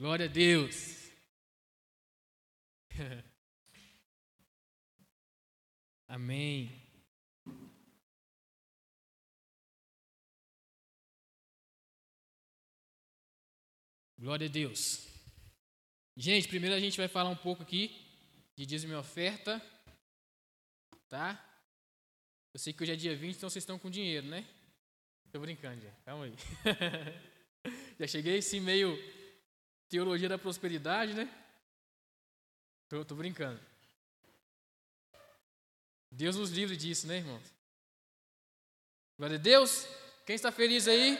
Glória a Deus. Amém. Glória a Deus. Gente, primeiro a gente vai falar um pouco aqui de dízimo e oferta, tá? Eu sei que hoje é dia 20, então vocês estão com dinheiro, né? Tô brincando, já. Calma aí. já cheguei assim meio teologia da prosperidade, né? Tô, tô brincando. Deus nos livre disso, né, irmãos? Glória a Deus. Quem está feliz aí?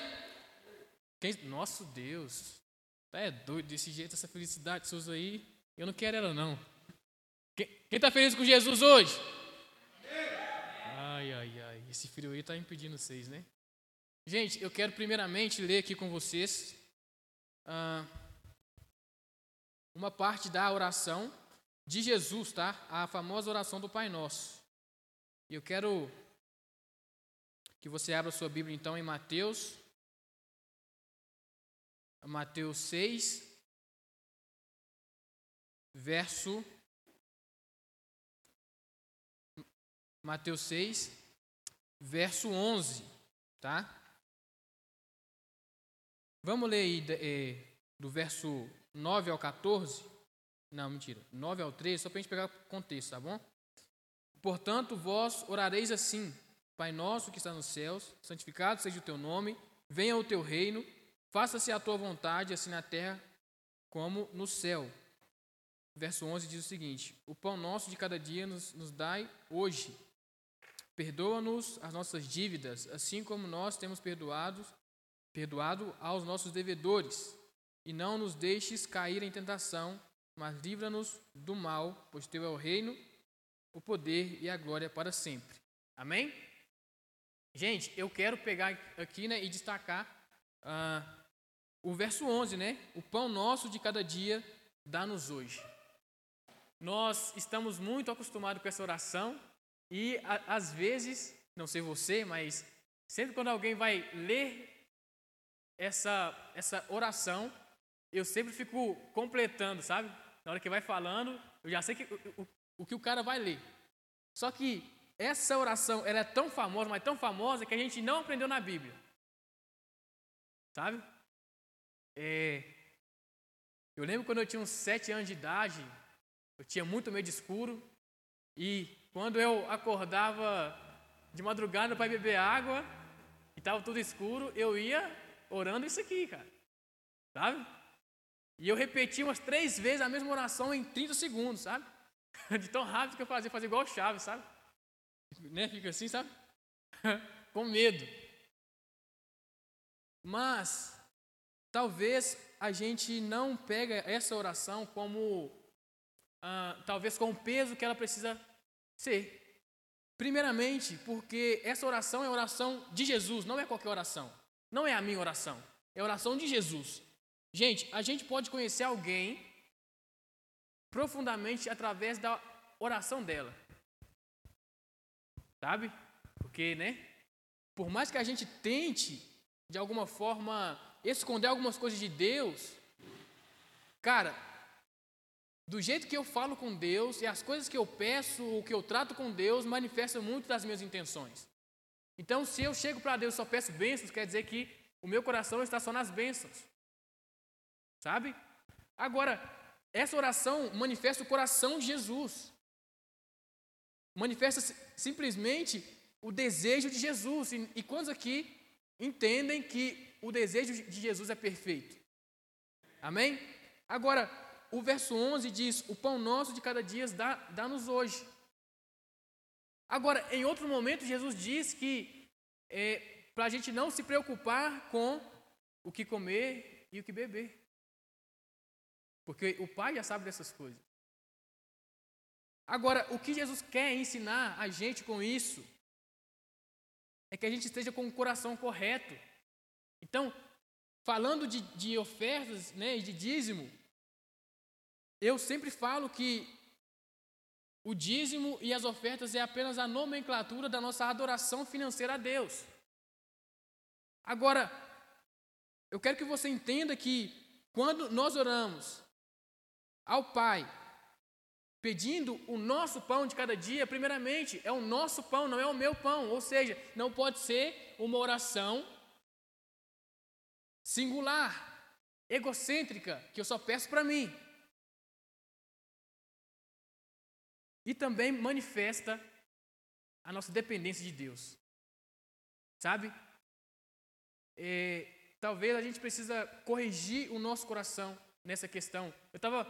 Quem... Nosso Deus. É doido desse jeito, essa felicidade sua aí. Eu não quero ela, não. Quem está feliz com Jesus hoje? Ai, ai, ai. Esse frio aí está impedindo vocês, né? Gente, eu quero primeiramente ler aqui com vocês ah, uma parte da oração de Jesus, tá? A famosa oração do Pai Nosso. Eu quero que você abra sua Bíblia então em Mateus, Mateus 6, verso. Mateus 6, verso 11, tá? Vamos ler aí é, do verso 9 ao 14. Não, mentira. 9 ao 13, só para a gente pegar o contexto, tá bom? Portanto, vós orareis assim: Pai nosso que está nos céus, santificado seja o teu nome, venha o teu reino, faça-se a tua vontade, assim na terra como no céu. Verso 11 diz o seguinte: O pão nosso de cada dia nos, nos dai hoje. Perdoa-nos as nossas dívidas, assim como nós temos perdoado, perdoado aos nossos devedores. E não nos deixes cair em tentação, mas livra-nos do mal, pois teu é o reino, o poder e a glória para sempre. Amém? Gente, eu quero pegar aqui né, e destacar ah, o verso 11, né? O pão nosso de cada dia dá-nos hoje. Nós estamos muito acostumados com essa oração e a, às vezes, não sei você, mas sempre quando alguém vai ler essa, essa oração, eu sempre fico completando, sabe? Na hora que vai falando, eu já sei que o, o que o cara vai ler. Só que essa oração ela é tão famosa, mas tão famosa que a gente não aprendeu na Bíblia. Sabe? É, eu lembro quando eu tinha uns sete anos de idade, eu tinha muito medo escuro, e quando eu acordava de madrugada para beber água, e estava tudo escuro, eu ia orando isso aqui, cara. Sabe? E eu repetia umas três vezes a mesma oração em 30 segundos, sabe? De tão rápido que eu fazia, fazia igual chave, sabe? Né? Fica assim, sabe? Com medo. Mas, talvez a gente não pega essa oração como, ah, talvez com o peso que ela precisa ser. Primeiramente, porque essa oração é oração de Jesus, não é qualquer oração. Não é a minha oração, é a oração de Jesus. Gente, a gente pode conhecer alguém profundamente através da oração dela. Sabe? Porque, né? Por mais que a gente tente, de alguma forma, esconder algumas coisas de Deus, cara, do jeito que eu falo com Deus e as coisas que eu peço, o que eu trato com Deus, manifesta muito das minhas intenções. Então, se eu chego para Deus e só peço bênçãos, quer dizer que o meu coração está só nas bênçãos. Sabe? Agora, essa oração manifesta o coração de Jesus. Manifesta simplesmente o desejo de Jesus. E, e quantos aqui entendem que o desejo de Jesus é perfeito? Amém? Agora, o verso 11 diz: O pão nosso de cada dia dá-nos dá hoje. Agora, em outro momento, Jesus diz que é, para a gente não se preocupar com o que comer e o que beber. Porque o Pai já sabe dessas coisas. Agora, o que Jesus quer ensinar a gente com isso é que a gente esteja com o coração correto. Então, falando de, de ofertas né, e de dízimo, eu sempre falo que o dízimo e as ofertas é apenas a nomenclatura da nossa adoração financeira a Deus. Agora, eu quero que você entenda que quando nós oramos ao Pai, pedindo o nosso pão de cada dia, primeiramente, é o nosso pão, não é o meu pão. Ou seja, não pode ser uma oração singular, egocêntrica, que eu só peço para mim. E também manifesta a nossa dependência de Deus. Sabe? É, talvez a gente precisa corrigir o nosso coração nessa questão. Eu estava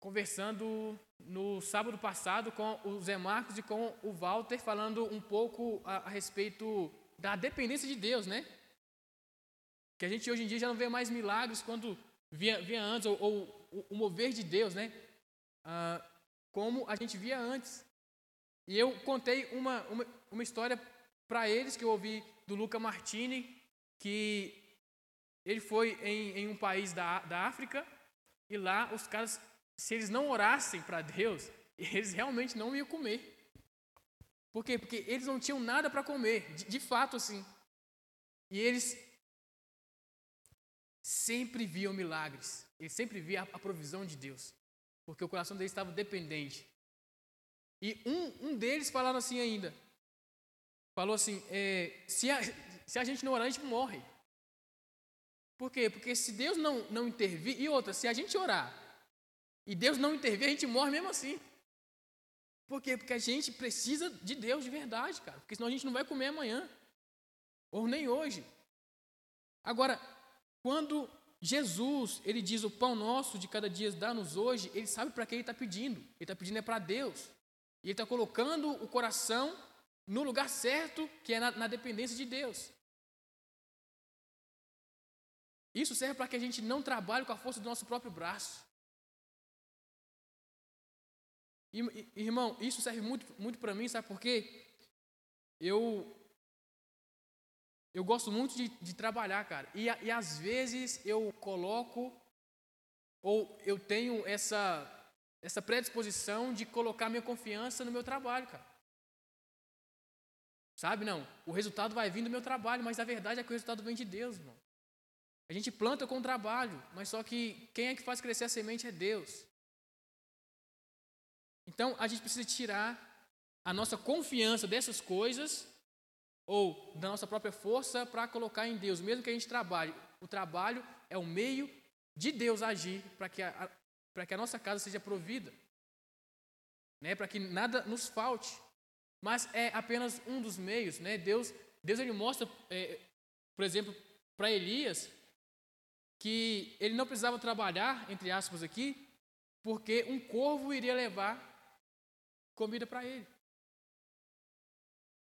conversando no sábado passado com o Zé Marcos e com o Walter, falando um pouco a, a respeito da dependência de Deus, né? Que a gente hoje em dia já não vê mais milagres quando via, via antes, ou, ou o mover de Deus, né? Ah, como a gente via antes. E eu contei uma, uma, uma história para eles que eu ouvi do Luca Martini, que ele foi em, em um país da, da África e lá os caras, se eles não orassem para Deus, eles realmente não iam comer. Por quê? Porque eles não tinham nada para comer, de, de, fato assim. E eles sempre viam milagres, eles sempre viam a, a provisão de Deus, porque o coração deles estava dependente. E um, um deles falaram assim ainda, falou assim, é, se, a, se a gente não orar, a gente morre. Por quê? Porque se Deus não, não intervir, e outra, se a gente orar e Deus não intervir, a gente morre mesmo assim. Por quê? Porque a gente precisa de Deus de verdade, cara. Porque senão a gente não vai comer amanhã. Ou nem hoje. Agora, quando Jesus, ele diz o pão nosso de cada dia dá-nos hoje, ele sabe para quem ele está pedindo. Ele está pedindo é para Deus. E ele está colocando o coração no lugar certo, que é na, na dependência de Deus. Isso serve para que a gente não trabalhe com a força do nosso próprio braço. Irmão, isso serve muito, muito para mim, sabe por quê? Eu, eu gosto muito de, de trabalhar, cara. E, e às vezes eu coloco, ou eu tenho essa, essa predisposição de colocar minha confiança no meu trabalho, cara. Sabe, não, o resultado vai vir do meu trabalho, mas a verdade é que o resultado vem de Deus, irmão. A gente planta com trabalho, mas só que quem é que faz crescer a semente é Deus. Então, a gente precisa tirar a nossa confiança dessas coisas ou da nossa própria força para colocar em Deus, mesmo que a gente trabalhe. O trabalho é o meio de Deus agir para que a, para que a nossa casa seja provida, né? para que nada nos falte mas é apenas um dos meios, né? Deus, Deus ele mostra, é, por exemplo, para Elias que ele não precisava trabalhar, entre aspas aqui, porque um corvo iria levar comida para ele.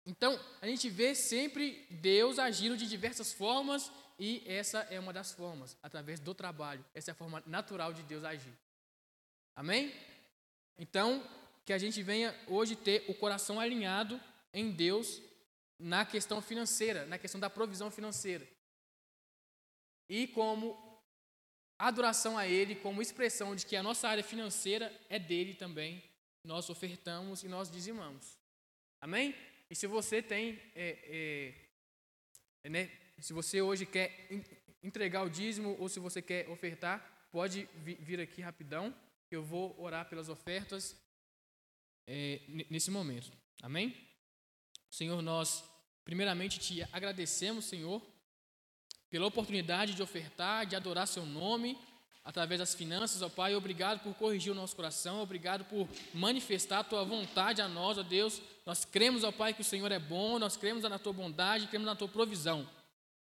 Então, a gente vê sempre Deus agindo de diversas formas e essa é uma das formas, através do trabalho. Essa é a forma natural de Deus agir. Amém? Então, que a gente venha hoje ter o coração alinhado em Deus na questão financeira, na questão da provisão financeira. E como adoração a Ele, como expressão de que a nossa área financeira é dele também, nós ofertamos e nós dizimamos. Amém? E se você tem, é, é, né, se você hoje quer entregar o dízimo ou se você quer ofertar, pode vir aqui rapidão. Eu vou orar pelas ofertas é, nesse momento. Amém? Senhor, nós primeiramente te agradecemos, Senhor, pela oportunidade de ofertar, de adorar seu nome através das finanças, ó Pai. Obrigado por corrigir o nosso coração, obrigado por manifestar a tua vontade a nós, ó Deus. Nós cremos, ó Pai, que o Senhor é bom, nós cremos na tua bondade, cremos na tua provisão.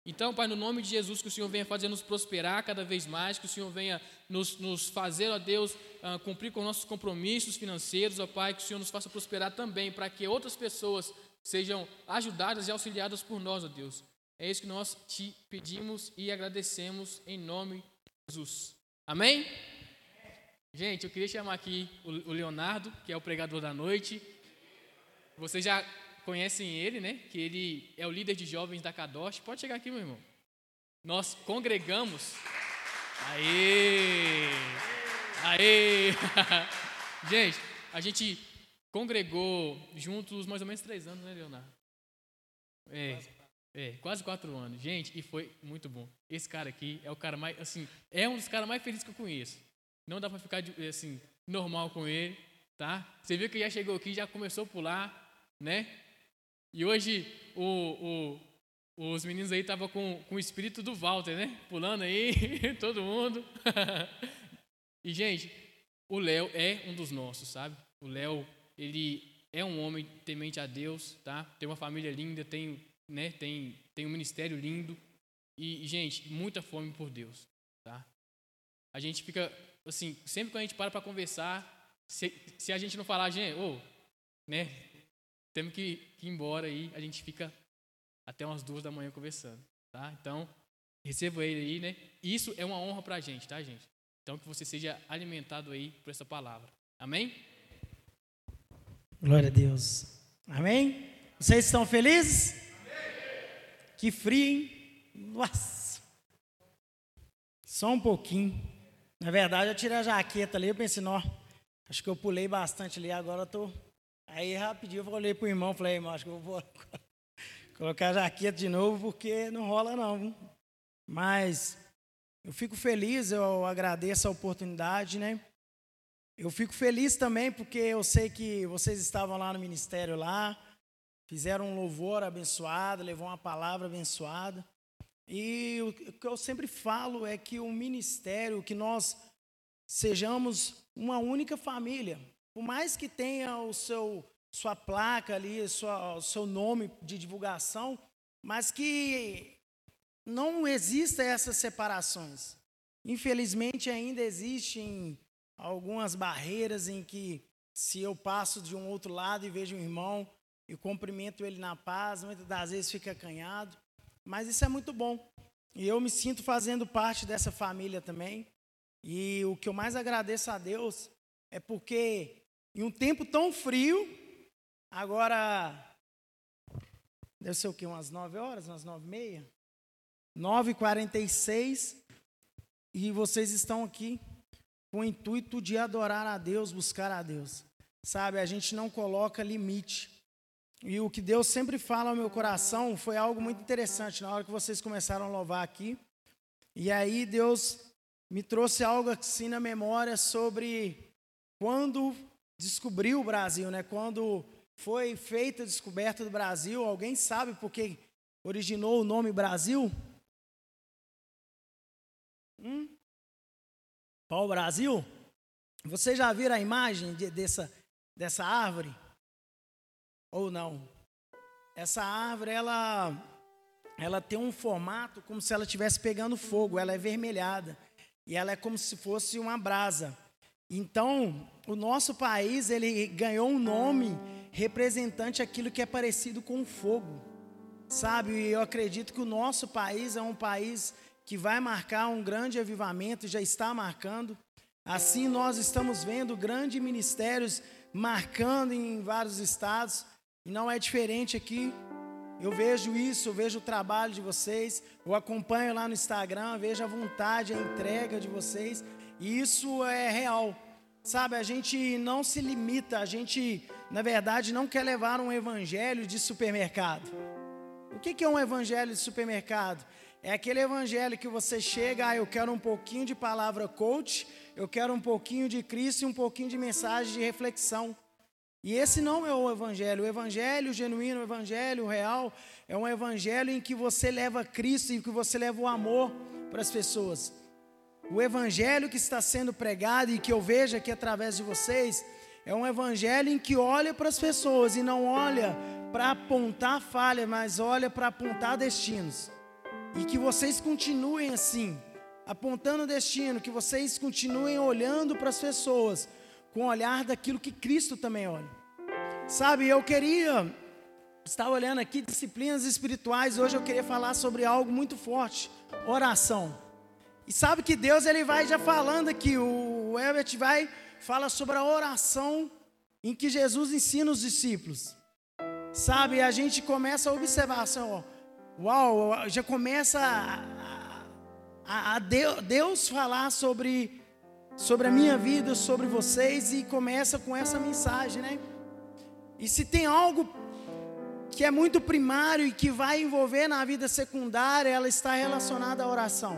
Então, Pai, no nome de Jesus, que o Senhor venha fazer nos prosperar cada vez mais, que o Senhor venha nos, nos fazer, ó Deus, uh, cumprir com nossos compromissos financeiros, ó Pai, que o Senhor nos faça prosperar também, para que outras pessoas sejam ajudadas e auxiliadas por nós, ó Deus. É isso que nós te pedimos e agradecemos em nome de Jesus. Amém? Gente, eu queria chamar aqui o Leonardo, que é o pregador da noite. Você já conhecem ele, né? Que ele é o líder de jovens da Kadosh. Pode chegar aqui, meu irmão. Nós congregamos. Aê! Aê! gente, a gente congregou juntos mais ou menos três anos, né, Leonardo? É, É, quase quatro anos. Gente, e foi muito bom. Esse cara aqui é o cara mais, assim, é um dos caras mais felizes que eu conheço. Não dá para ficar, assim, normal com ele, tá? Você viu que já chegou aqui, já começou a pular, né? E hoje o, o, os meninos aí estavam com, com o espírito do Walter, né? Pulando aí, todo mundo. e, gente, o Léo é um dos nossos, sabe? O Léo, ele é um homem temente a Deus, tá? Tem uma família linda, tem né, tem, tem um ministério lindo. E, gente, muita fome por Deus, tá? A gente fica, assim, sempre que a gente para para conversar, se, se a gente não falar, gente, ô, oh, né, temos que, que ir embora aí, a gente fica até umas duas da manhã conversando, tá? Então, receba ele aí, né? Isso é uma honra para a gente, tá, gente? Então, que você seja alimentado aí por essa palavra. Amém? Glória a Deus. Amém? Vocês estão felizes? Que frio, hein? Nossa! Só um pouquinho. Na verdade, eu tirei a jaqueta ali, eu pensei, não, acho que eu pulei bastante ali, agora eu tô. Aí rapidinho eu olhei pro irmão, falei, irmão, acho que eu vou colocar a jaqueta de novo, porque não rola não. Mas eu fico feliz, eu agradeço a oportunidade, né? Eu fico feliz também porque eu sei que vocês estavam lá no ministério lá, fizeram um louvor abençoado, levou uma palavra abençoada. E o que eu sempre falo é que o ministério, que nós sejamos uma única família. Por mais que tenha o seu sua placa ali, sua, o seu nome de divulgação, mas que não existam essas separações. Infelizmente ainda existem algumas barreiras em que se eu passo de um outro lado e vejo um irmão e cumprimento ele na paz, muitas das vezes fica acanhado, mas isso é muito bom. E eu me sinto fazendo parte dessa família também. E o que eu mais agradeço a Deus é porque em um tempo tão frio, agora deve ser o quê? Umas 9 horas, umas 9 e meia? 9h46, e vocês estão aqui com o intuito de adorar a Deus, buscar a Deus. Sabe, a gente não coloca limite. E o que Deus sempre fala ao meu coração foi algo muito interessante na hora que vocês começaram a louvar aqui. E aí Deus me trouxe algo assim na memória sobre quando descobriu o Brasil, né? Quando foi feita a descoberta do Brasil, alguém sabe por que originou o nome Brasil? Hum? O Brasil? Vocês já viram a imagem de, dessa, dessa árvore? Ou não. Essa árvore, ela, ela tem um formato como se ela estivesse pegando fogo, ela é vermelhada e ela é como se fosse uma brasa. Então, o nosso país, ele ganhou um nome representante aquilo que é parecido com fogo. Sabe, e eu acredito que o nosso país é um país que vai marcar um grande avivamento, já está marcando. Assim, nós estamos vendo grandes ministérios marcando em vários estados. E não é diferente aqui. Eu vejo isso, eu vejo o trabalho de vocês, eu acompanho lá no Instagram, vejo a vontade, a entrega de vocês, e isso é real. Sabe, a gente não se limita, a gente, na verdade, não quer levar um evangelho de supermercado. O que é um evangelho de supermercado? É aquele evangelho que você chega, ah, eu quero um pouquinho de palavra coach, eu quero um pouquinho de Cristo e um pouquinho de mensagem de reflexão. E esse não é o evangelho. O evangelho genuíno, o evangelho real, é um evangelho em que você leva Cristo e que você leva o amor para as pessoas. O evangelho que está sendo pregado e que eu vejo aqui através de vocês é um evangelho em que olha para as pessoas e não olha para apontar falha, mas olha para apontar destinos. E que vocês continuem assim, apontando destino, que vocês continuem olhando para as pessoas com o olhar daquilo que Cristo também olha. Sabe, eu queria estar olhando aqui disciplinas espirituais, hoje eu queria falar sobre algo muito forte, oração. E sabe que Deus ele vai já falando aqui, o Herbert vai fala sobre a oração em que Jesus ensina os discípulos. Sabe, a gente começa a observar assim, ó, uau, já começa a, a, a Deus falar sobre sobre a minha vida, sobre vocês e começa com essa mensagem, né? E se tem algo que é muito primário e que vai envolver na vida secundária, ela está relacionada à oração.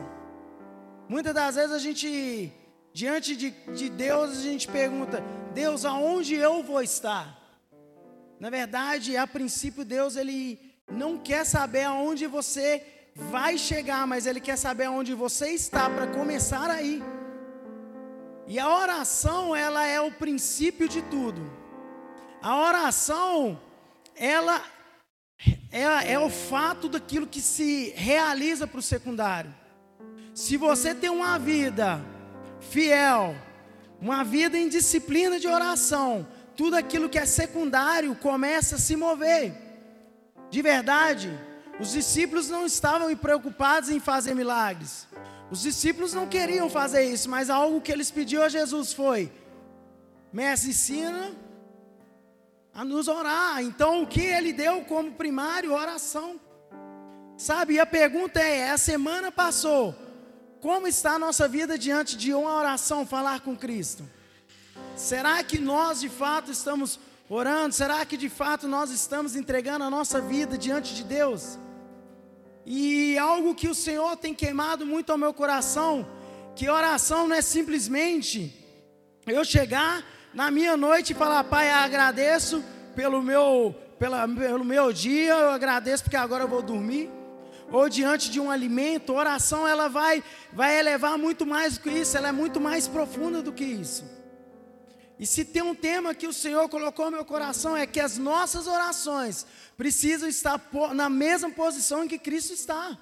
Muitas das vezes a gente, diante de, de Deus, a gente pergunta: Deus, aonde eu vou estar? Na verdade, a princípio, Deus ele não quer saber aonde você vai chegar, mas Ele quer saber aonde você está para começar aí. E a oração, ela é o princípio de tudo. A oração, ela é, é o fato daquilo que se realiza para o secundário. Se você tem uma vida fiel, uma vida em disciplina de oração, tudo aquilo que é secundário começa a se mover. De verdade, os discípulos não estavam preocupados em fazer milagres. Os discípulos não queriam fazer isso, mas algo que eles pediram a Jesus foi: Mestre, ensina a nos orar. Então, o que ele deu como primário? Oração. Sabe, e a pergunta é: a semana passou, como está a nossa vida diante de uma oração, falar com Cristo? Será que nós de fato estamos orando? Será que de fato nós estamos entregando a nossa vida diante de Deus? E algo que o Senhor tem queimado muito ao meu coração, que oração não é simplesmente eu chegar na minha noite e falar, Pai, agradeço pelo meu, pela, pelo meu dia, eu agradeço porque agora eu vou dormir. Ou diante de um alimento, oração ela vai, vai elevar muito mais do que isso, ela é muito mais profunda do que isso. E se tem um tema que o Senhor colocou no meu coração é que as nossas orações precisam estar na mesma posição em que Cristo está.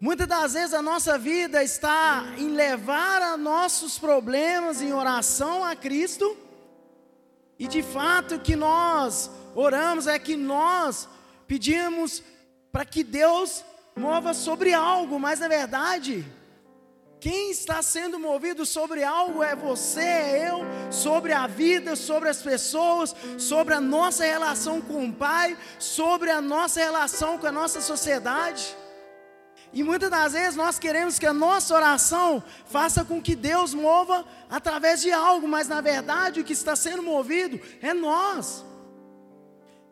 Muitas das vezes a nossa vida está em levar nossos problemas em oração a Cristo, e de fato que nós oramos é que nós pedimos para que Deus mova sobre algo, mas na verdade, quem está sendo movido sobre algo é você, é eu, sobre a vida, sobre as pessoas, sobre a nossa relação com o Pai, sobre a nossa relação com a nossa sociedade. E muitas das vezes nós queremos que a nossa oração faça com que Deus mova através de algo, mas na verdade o que está sendo movido é nós.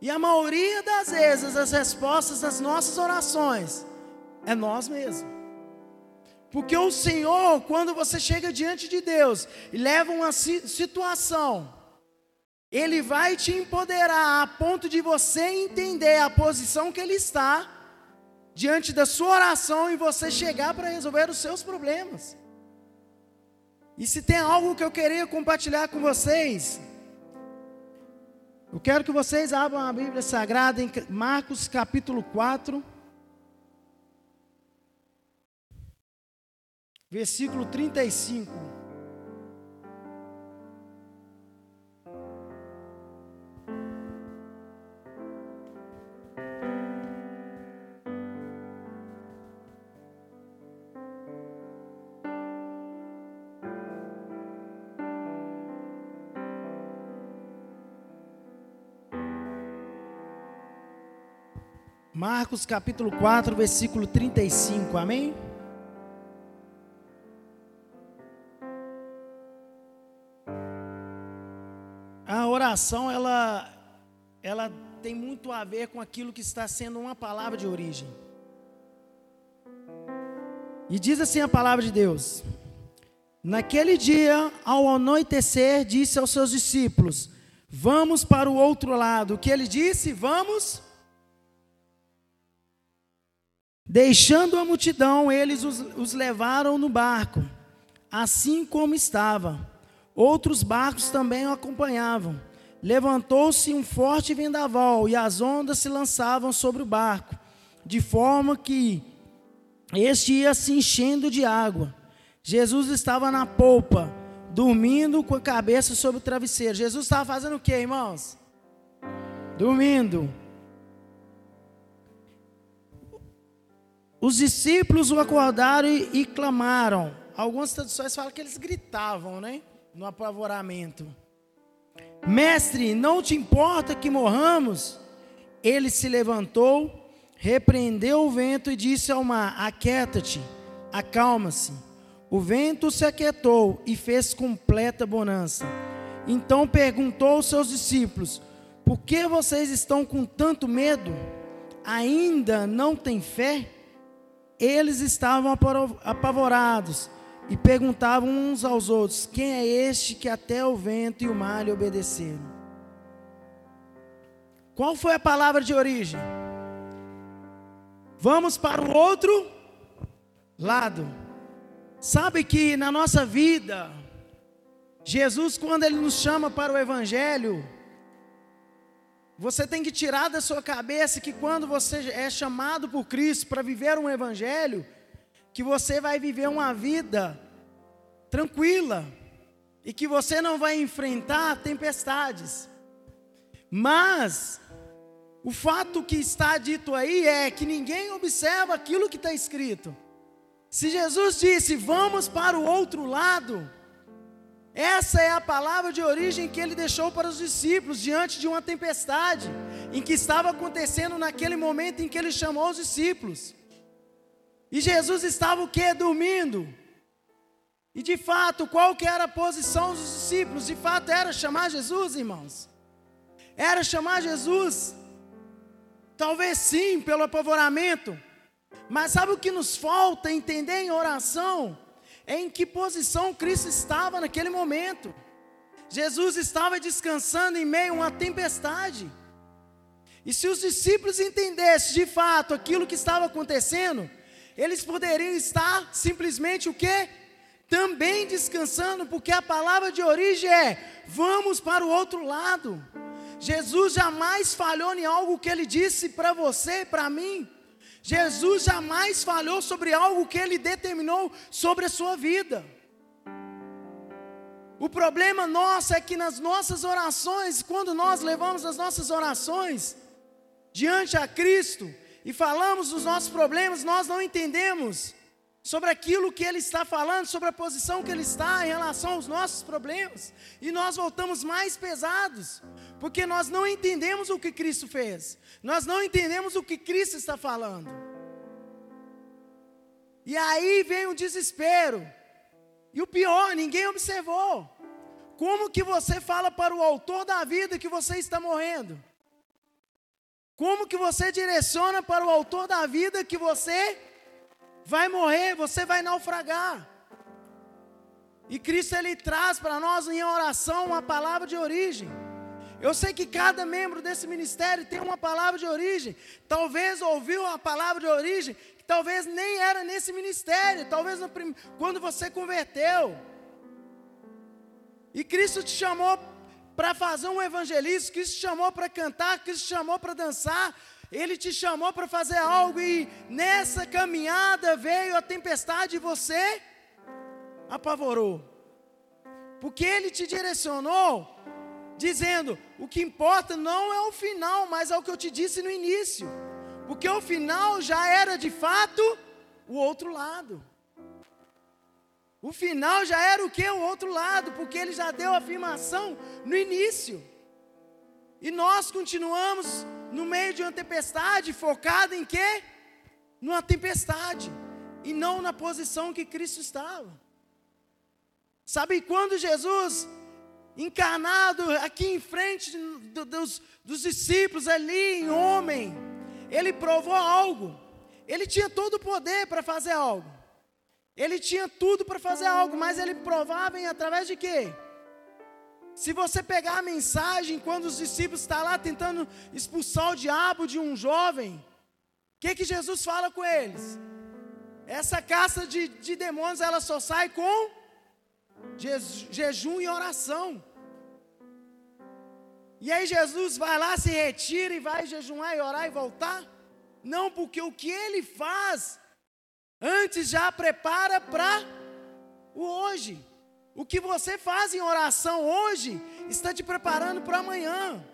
E a maioria das vezes as respostas das nossas orações é nós mesmos. Porque o Senhor, quando você chega diante de Deus e leva uma situação, Ele vai te empoderar a ponto de você entender a posição que Ele está diante da sua oração e você chegar para resolver os seus problemas. E se tem algo que eu queria compartilhar com vocês, eu quero que vocês abram a Bíblia Sagrada em Marcos capítulo 4. Versículo 35. Marcos capítulo 4, versículo 35, amém? Oração ela ela tem muito a ver com aquilo que está sendo uma palavra de origem. E diz assim a palavra de Deus: Naquele dia, ao anoitecer, disse aos seus discípulos: Vamos para o outro lado. O que ele disse? Vamos. Deixando a multidão, eles os, os levaram no barco, assim como estava. Outros barcos também o acompanhavam. Levantou-se um forte vendaval e as ondas se lançavam sobre o barco, de forma que este ia se enchendo de água. Jesus estava na polpa, dormindo com a cabeça sobre o travesseiro. Jesus estava fazendo o que, irmãos? Dormindo. Os discípulos o acordaram e, e clamaram. Algumas traduções falam que eles gritavam, né? No apavoramento. Mestre, não te importa que morramos? Ele se levantou, repreendeu o vento e disse ao mar: Aquieta-te, acalma-se. O vento se aquietou e fez completa bonança. Então perguntou aos seus discípulos: Por que vocês estão com tanto medo? Ainda não têm fé? Eles estavam apavorados e perguntavam uns aos outros: Quem é este que até o vento e o mar lhe obedeceram? Qual foi a palavra de origem? Vamos para o outro lado. Sabe que na nossa vida, Jesus, quando Ele nos chama para o Evangelho, você tem que tirar da sua cabeça que quando você é chamado por Cristo para viver um Evangelho, que você vai viver uma vida tranquila e que você não vai enfrentar tempestades. Mas o fato que está dito aí é que ninguém observa aquilo que está escrito. Se Jesus disse, vamos para o outro lado, essa é a palavra de origem que ele deixou para os discípulos diante de uma tempestade, em que estava acontecendo naquele momento em que ele chamou os discípulos. E Jesus estava o que? Dormindo. E de fato, qual que era a posição dos discípulos? De fato, era chamar Jesus, irmãos. Era chamar Jesus. Talvez sim, pelo apavoramento. Mas sabe o que nos falta entender em oração? É em que posição Cristo estava naquele momento. Jesus estava descansando em meio a uma tempestade. E se os discípulos entendessem de fato aquilo que estava acontecendo, eles poderiam estar simplesmente o quê? Também descansando, porque a palavra de origem é: vamos para o outro lado. Jesus jamais falhou em algo que ele disse para você e para mim. Jesus jamais falhou sobre algo que ele determinou sobre a sua vida. O problema nosso é que nas nossas orações, quando nós levamos as nossas orações diante a Cristo e falamos dos nossos problemas, nós não entendemos sobre aquilo que ele está falando, sobre a posição que ele está em relação aos nossos problemas, e nós voltamos mais pesados, porque nós não entendemos o que Cristo fez, nós não entendemos o que Cristo está falando. E aí vem o desespero, e o pior, ninguém observou. Como que você fala para o autor da vida que você está morrendo? Como que você direciona para o autor da vida que você vai morrer, você vai naufragar. E Cristo ele traz para nós em oração uma palavra de origem. Eu sei que cada membro desse ministério tem uma palavra de origem. Talvez ouviu a palavra de origem, que talvez nem era nesse ministério, talvez prim... quando você converteu. E Cristo te chamou para fazer um evangelismo, Cristo te chamou para cantar, Cristo te chamou para dançar, ele te chamou para fazer algo e nessa caminhada veio a tempestade e você apavorou. Porque ele te direcionou dizendo: o que importa não é o final, mas é o que eu te disse no início. Porque o final já era de fato o outro lado. O final já era o que? O outro lado, porque ele já deu a afirmação no início. E nós continuamos no meio de uma tempestade, focado em quê? Numa tempestade, e não na posição que Cristo estava. Sabe quando Jesus, encarnado aqui em frente dos, dos discípulos, ali em homem, ele provou algo. Ele tinha todo o poder para fazer algo. Ele tinha tudo para fazer algo, mas ele provava em através de quê? Se você pegar a mensagem, quando os discípulos estão lá tentando expulsar o diabo de um jovem, o que, que Jesus fala com eles? Essa caça de, de demônios, ela só sai com jejum e oração. E aí Jesus vai lá, se retira e vai jejuar e orar e voltar? Não, porque o que ele faz, antes já prepara para o hoje. O que você faz em oração hoje está te preparando para amanhã.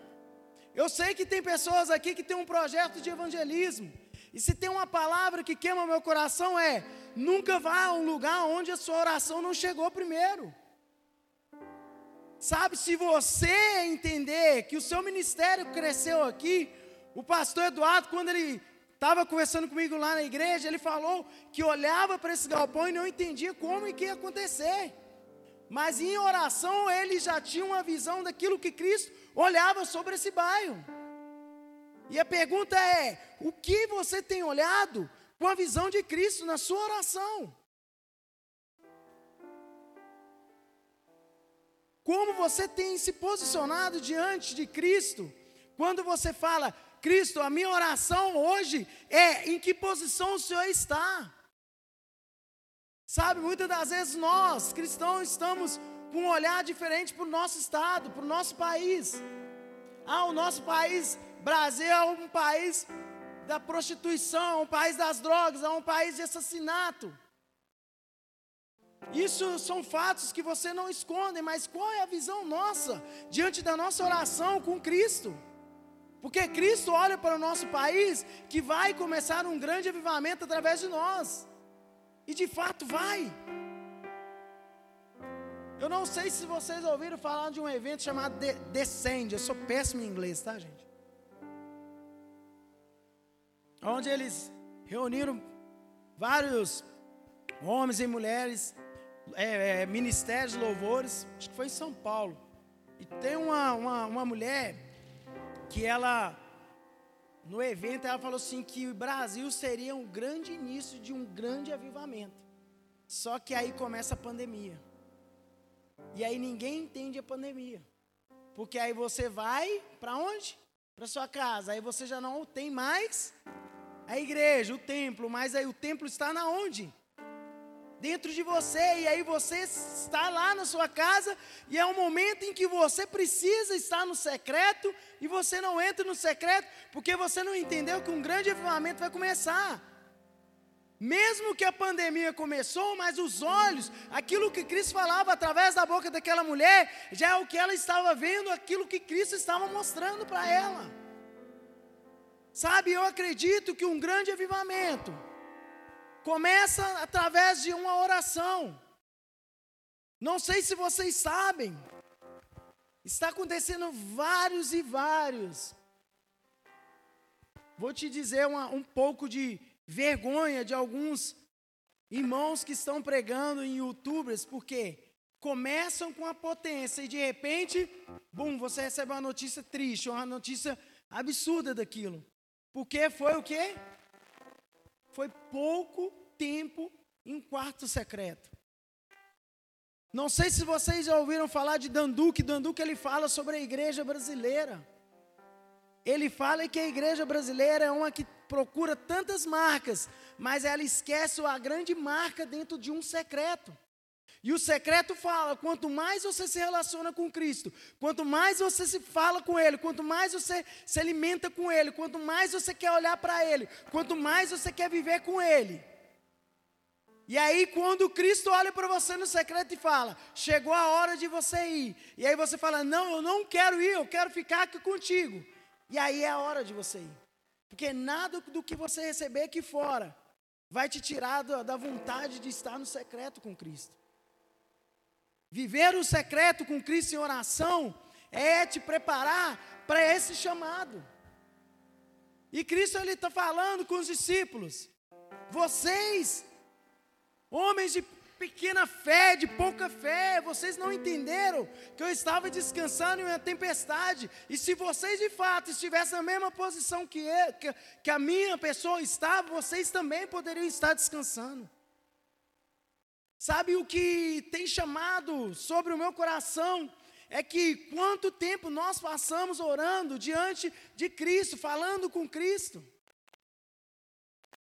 Eu sei que tem pessoas aqui que têm um projeto de evangelismo. E se tem uma palavra que queima meu coração é: nunca vá a um lugar onde a sua oração não chegou primeiro. Sabe, se você entender que o seu ministério cresceu aqui, o pastor Eduardo, quando ele estava conversando comigo lá na igreja, ele falou que olhava para esse galpão e não entendia como e que ia acontecer. Mas em oração ele já tinha uma visão daquilo que Cristo olhava sobre esse bairro. E a pergunta é: o que você tem olhado com a visão de Cristo na sua oração? Como você tem se posicionado diante de Cristo quando você fala, Cristo, a minha oração hoje é em que posição o Senhor está? Sabe, muitas das vezes nós, cristãos, estamos com um olhar diferente para o nosso estado, para o nosso país. Ah, o nosso país, Brasil, é um país da prostituição, um país das drogas, é um país de assassinato. Isso são fatos que você não esconde, mas qual é a visão nossa diante da nossa oração com Cristo? Porque Cristo olha para o nosso país que vai começar um grande avivamento através de nós. E de fato vai. Eu não sei se vocês ouviram falar de um evento chamado de Descend. Eu sou péssimo em inglês, tá, gente? Onde eles reuniram vários homens e mulheres, é, é, ministérios, louvores. Acho que foi em São Paulo. E tem uma, uma, uma mulher que ela no evento ela falou assim que o Brasil seria um grande início de um grande avivamento. Só que aí começa a pandemia. E aí ninguém entende a pandemia. Porque aí você vai para onde? Para sua casa. Aí você já não tem mais a igreja, o templo, mas aí o templo está na onde? Dentro de você, e aí você está lá na sua casa, e é um momento em que você precisa estar no secreto, e você não entra no secreto, porque você não entendeu que um grande avivamento vai começar. Mesmo que a pandemia começou, mas os olhos, aquilo que Cristo falava através da boca daquela mulher, já é o que ela estava vendo, aquilo que Cristo estava mostrando para ela. Sabe, eu acredito que um grande avivamento, Começa através de uma oração. Não sei se vocês sabem, está acontecendo vários e vários. Vou te dizer uma, um pouco de vergonha de alguns irmãos que estão pregando em youtubers, porque começam com a potência e de repente, bum, você recebe uma notícia triste, uma notícia absurda daquilo. Porque foi o quê? Foi pouco tempo em quarto secreto. Não sei se vocês já ouviram falar de Danduque. Danduque ele fala sobre a igreja brasileira. Ele fala que a igreja brasileira é uma que procura tantas marcas, mas ela esquece a grande marca dentro de um secreto. E o secreto fala: quanto mais você se relaciona com Cristo, quanto mais você se fala com Ele, quanto mais você se alimenta com Ele, quanto mais você quer olhar para Ele, quanto mais você quer viver com Ele. E aí, quando Cristo olha para você no secreto e fala: chegou a hora de você ir, e aí você fala: não, eu não quero ir, eu quero ficar aqui contigo. E aí é a hora de você ir, porque nada do que você receber aqui fora vai te tirar da vontade de estar no secreto com Cristo. Viver o secreto com Cristo em oração é te preparar para esse chamado. E Cristo ele está falando com os discípulos: vocês, homens de pequena fé, de pouca fé, vocês não entenderam que eu estava descansando em uma tempestade. E se vocês de fato estivessem na mesma posição que, eu, que, que a minha pessoa estava, vocês também poderiam estar descansando. Sabe o que tem chamado sobre o meu coração? É que quanto tempo nós passamos orando diante de Cristo, falando com Cristo.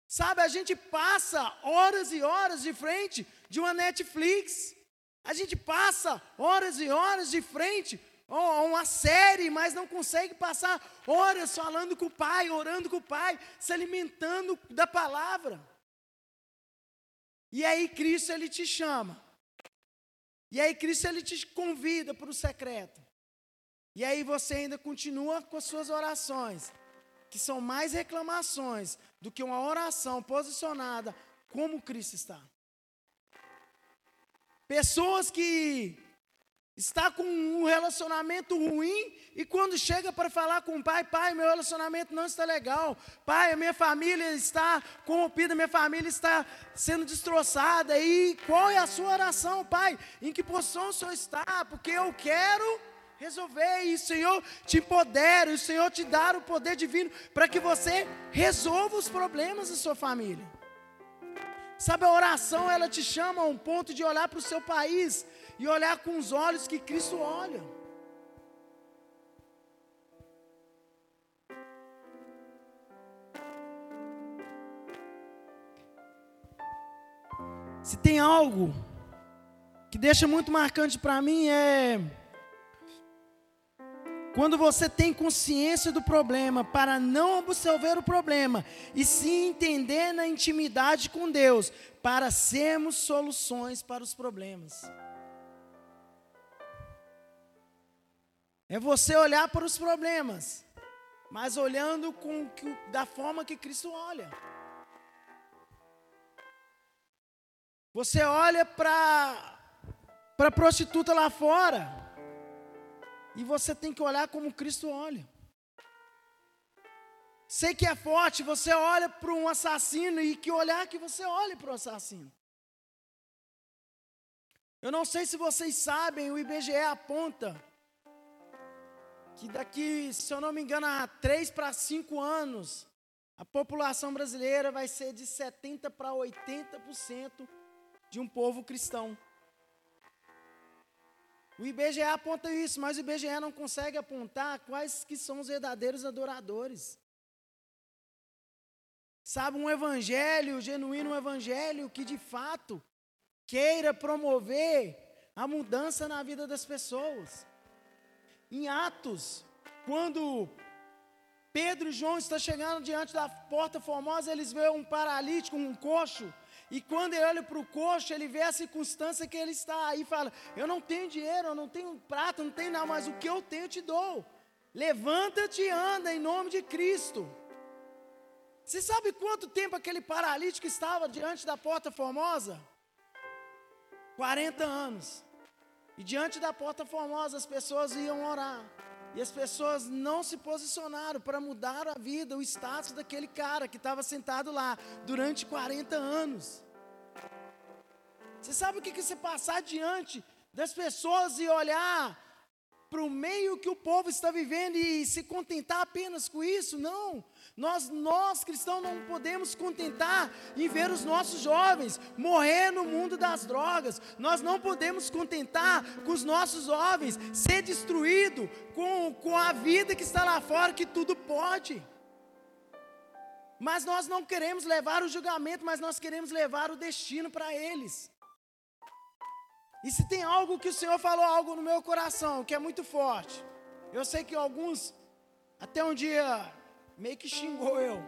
Sabe, a gente passa horas e horas de frente de uma Netflix. A gente passa horas e horas de frente a uma série, mas não consegue passar horas falando com o Pai, orando com o Pai, se alimentando da palavra. E aí Cristo ele te chama. E aí Cristo ele te convida para o secreto. E aí você ainda continua com as suas orações, que são mais reclamações do que uma oração posicionada como Cristo está. Pessoas que está com um relacionamento ruim e quando chega para falar com o pai, pai, meu relacionamento não está legal, pai, a minha família está corrompida, minha família está sendo destroçada, e qual é a sua oração, pai? Em que posição o senhor está? Porque eu quero resolver, e o Senhor te empodera, o Senhor te dá o poder divino para que você resolva os problemas da sua família. Sabe, a oração, ela te chama a um ponto de olhar para o seu país e olhar com os olhos que Cristo olha. Se tem algo que deixa muito marcante para mim é quando você tem consciência do problema para não absorver o problema e se entender na intimidade com Deus para sermos soluções para os problemas. É você olhar para os problemas, mas olhando com, da forma que Cristo olha. Você olha para a prostituta lá fora, e você tem que olhar como Cristo olha. Sei que é forte, você olha para um assassino e que olhar que você olhe para o assassino. Eu não sei se vocês sabem, o IBGE aponta que daqui, se eu não me engano, a 3 para 5 anos, a população brasileira vai ser de 70 para 80% de um povo cristão. O IBGE aponta isso, mas o IBGE não consegue apontar quais que são os verdadeiros adoradores. Sabe, um evangelho genuíno, um evangelho que de fato queira promover a mudança na vida das pessoas. Em Atos, quando Pedro e João estão chegando diante da porta formosa, eles veem um paralítico, um coxo, e quando ele olha para o coxo, ele vê a circunstância que ele está aí e fala: Eu não tenho dinheiro, eu não tenho prata, não tenho nada, mas o que eu tenho eu te dou. Levanta-te e anda em nome de Cristo. Você sabe quanto tempo aquele paralítico estava diante da porta formosa? 40 anos. E diante da porta formosa as pessoas iam orar. E as pessoas não se posicionaram para mudar a vida, o status daquele cara que estava sentado lá durante 40 anos. Você sabe o que, que você passar diante das pessoas e olhar para o meio que o povo está vivendo e se contentar apenas com isso? Não. Nós, nós cristãos, não podemos contentar em ver os nossos jovens morrer no mundo das drogas. Nós não podemos contentar com os nossos jovens ser destruído com, com a vida que está lá fora, que tudo pode. Mas nós não queremos levar o julgamento, mas nós queremos levar o destino para eles. E se tem algo que o Senhor falou, algo no meu coração, que é muito forte. Eu sei que alguns, até um dia, meio que xingou eu.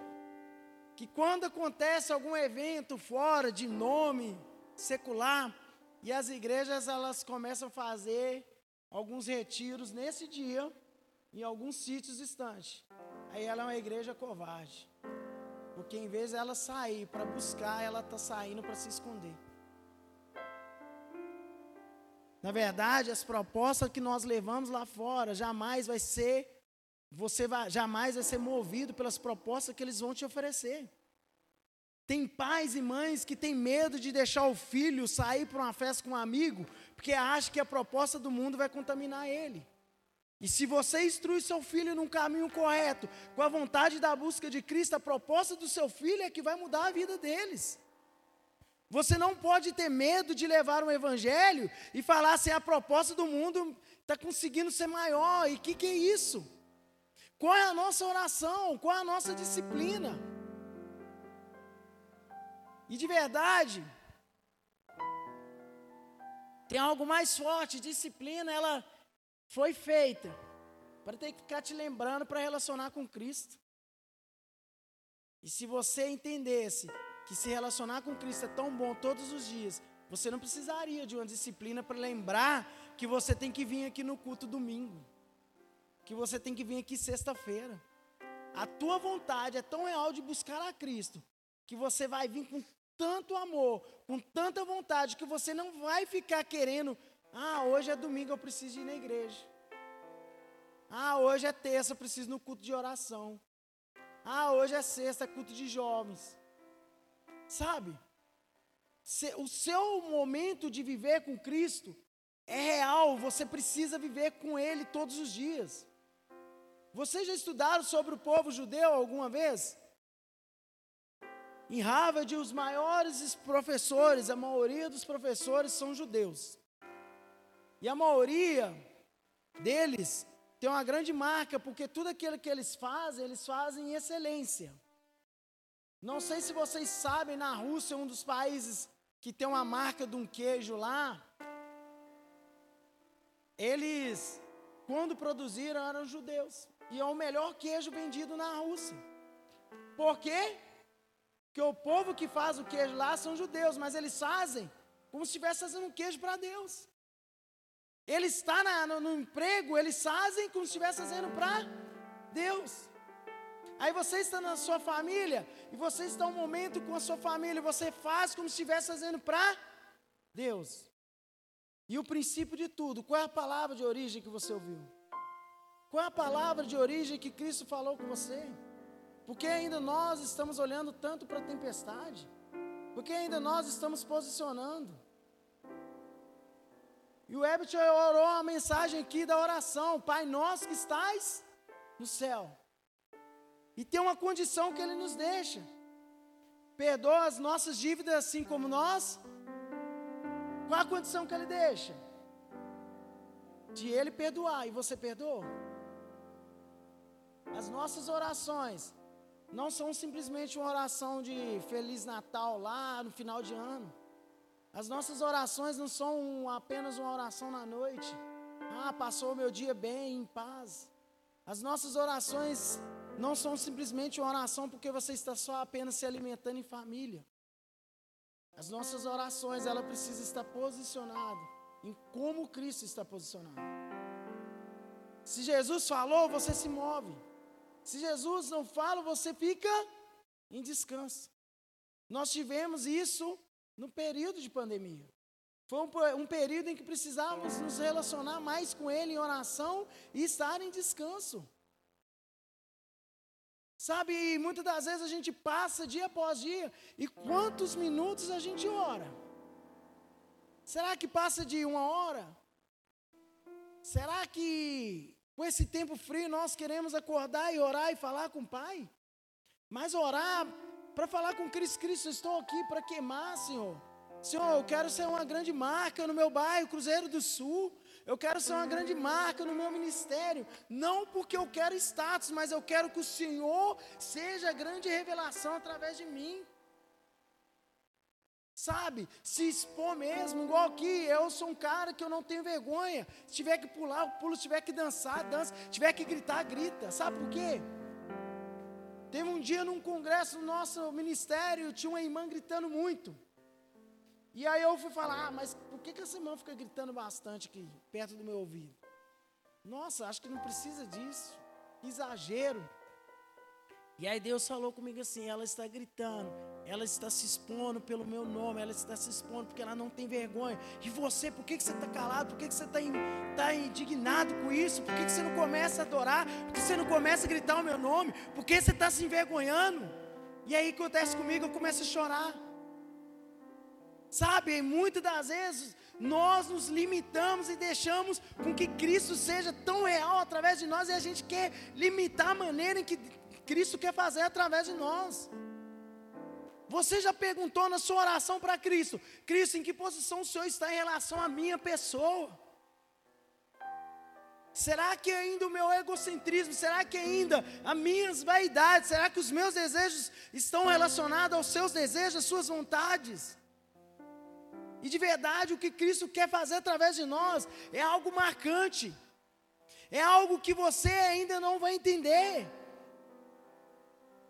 Que quando acontece algum evento fora de nome secular, e as igrejas elas começam a fazer alguns retiros nesse dia, em alguns sítios distantes. Aí ela é uma igreja covarde. Porque em vez dela sair para buscar, ela está saindo para se esconder. Na verdade, as propostas que nós levamos lá fora jamais vai ser você vai, jamais vai ser movido pelas propostas que eles vão te oferecer. Tem pais e mães que têm medo de deixar o filho sair para uma festa com um amigo, porque acha que a proposta do mundo vai contaminar ele. E se você instrui seu filho num caminho correto, com a vontade da busca de Cristo, a proposta do seu filho é que vai mudar a vida deles. Você não pode ter medo de levar um evangelho e falar assim: a proposta do mundo está conseguindo ser maior, e o que, que é isso? Qual é a nossa oração? Qual é a nossa disciplina? E de verdade, tem algo mais forte, disciplina, ela foi feita para ter que ficar te lembrando para relacionar com Cristo. E se você entendesse que se relacionar com Cristo é tão bom todos os dias, você não precisaria de uma disciplina para lembrar que você tem que vir aqui no culto domingo que você tem que vir aqui sexta-feira. A tua vontade é tão real de buscar a Cristo, que você vai vir com tanto amor, com tanta vontade, que você não vai ficar querendo Ah, hoje é domingo, eu preciso ir na igreja. Ah, hoje é terça, eu preciso ir no culto de oração. Ah, hoje é sexta, é culto de jovens. Sabe? O seu momento de viver com Cristo é real, você precisa viver com Ele todos os dias. Vocês já estudaram sobre o povo judeu alguma vez? Em Harvard, os maiores professores, a maioria dos professores são judeus. E a maioria deles tem uma grande marca, porque tudo aquilo que eles fazem, eles fazem em excelência. Não sei se vocês sabem, na Rússia, um dos países que tem uma marca de um queijo lá, eles, quando produziram, eram judeus. E é o melhor queijo vendido na Rússia. Por quê? Porque o povo que faz o queijo lá são judeus, mas eles fazem como se estivesse fazendo um queijo para Deus. Ele está na, no, no, emprego, eles fazem como se estivesse fazendo para Deus. Aí você está na sua família, e você está um momento com a sua família, você faz como se estivesse fazendo para Deus. E o princípio de tudo, qual é a palavra de origem que você ouviu? Qual é a palavra de origem que Cristo falou com você? Porque ainda nós estamos olhando tanto para a tempestade? Porque ainda nós estamos posicionando? E o Herbert orou a mensagem aqui da oração: Pai nosso que estás no céu. E tem uma condição que Ele nos deixa: perdoa as nossas dívidas assim como nós qual a condição que ele deixa? De ele perdoar e você perdoa? As nossas orações não são simplesmente uma oração de Feliz Natal lá no final de ano. As nossas orações não são apenas uma oração na noite. Ah, passou o meu dia bem, em paz. As nossas orações não são simplesmente uma oração porque você está só apenas se alimentando em família. As nossas orações, ela precisa estar posicionada em como Cristo está posicionado. Se Jesus falou, você se move. Se Jesus não fala, você fica em descanso. Nós tivemos isso no período de pandemia. Foi um, um, período em que precisávamos nos relacionar mais com Ele em oração e estar em descanso. Sabe, muitas das vezes a gente passa dia após dia, e quantos minutos a gente ora? Será que passa de uma hora? Será que com esse tempo frio nós queremos acordar e orar e falar com o Pai? Mas orar para falar com Cristo, Cristo, estou aqui para queimar, Senhor. Senhor, eu quero ser uma grande marca no meu bairro, Cruzeiro do Sul. Eu quero ser uma grande marca no meu ministério. Não porque eu quero status, mas eu quero que o Senhor seja a grande revelação através de mim. Sabe, se expor mesmo, igual aqui, eu sou um cara que eu não tenho vergonha. Se tiver que pular, eu pulo, se tiver que dançar, dança, se tiver que gritar, grita. Sabe por quê? Teve um dia num congresso no nosso ministério, tinha uma irmã gritando muito. E aí eu fui falar, ah, mas por que, que essa irmã fica gritando bastante aqui, perto do meu ouvido? Nossa, acho que não precisa disso. Exagero. E aí Deus falou comigo assim: ela está gritando, ela está se expondo pelo meu nome, ela está se expondo porque ela não tem vergonha. E você, por que, que você está calado? Por que, que você está, está indignado com isso? Por que, que você não começa a adorar? Por que você não começa a gritar o meu nome? Por que você está se envergonhando? E aí acontece comigo, eu começo a chorar. Sabe, muitas das vezes nós nos limitamos e deixamos com que Cristo seja tão real através de nós e a gente quer limitar a maneira em que Cristo quer fazer através de nós. Você já perguntou na sua oração para Cristo: Cristo, em que posição o Senhor está em relação à minha pessoa? Será que ainda o meu egocentrismo, será que ainda as minhas vaidades, será que os meus desejos estão relacionados aos seus desejos, às suas vontades? E de verdade, o que Cristo quer fazer através de nós é algo marcante. É algo que você ainda não vai entender.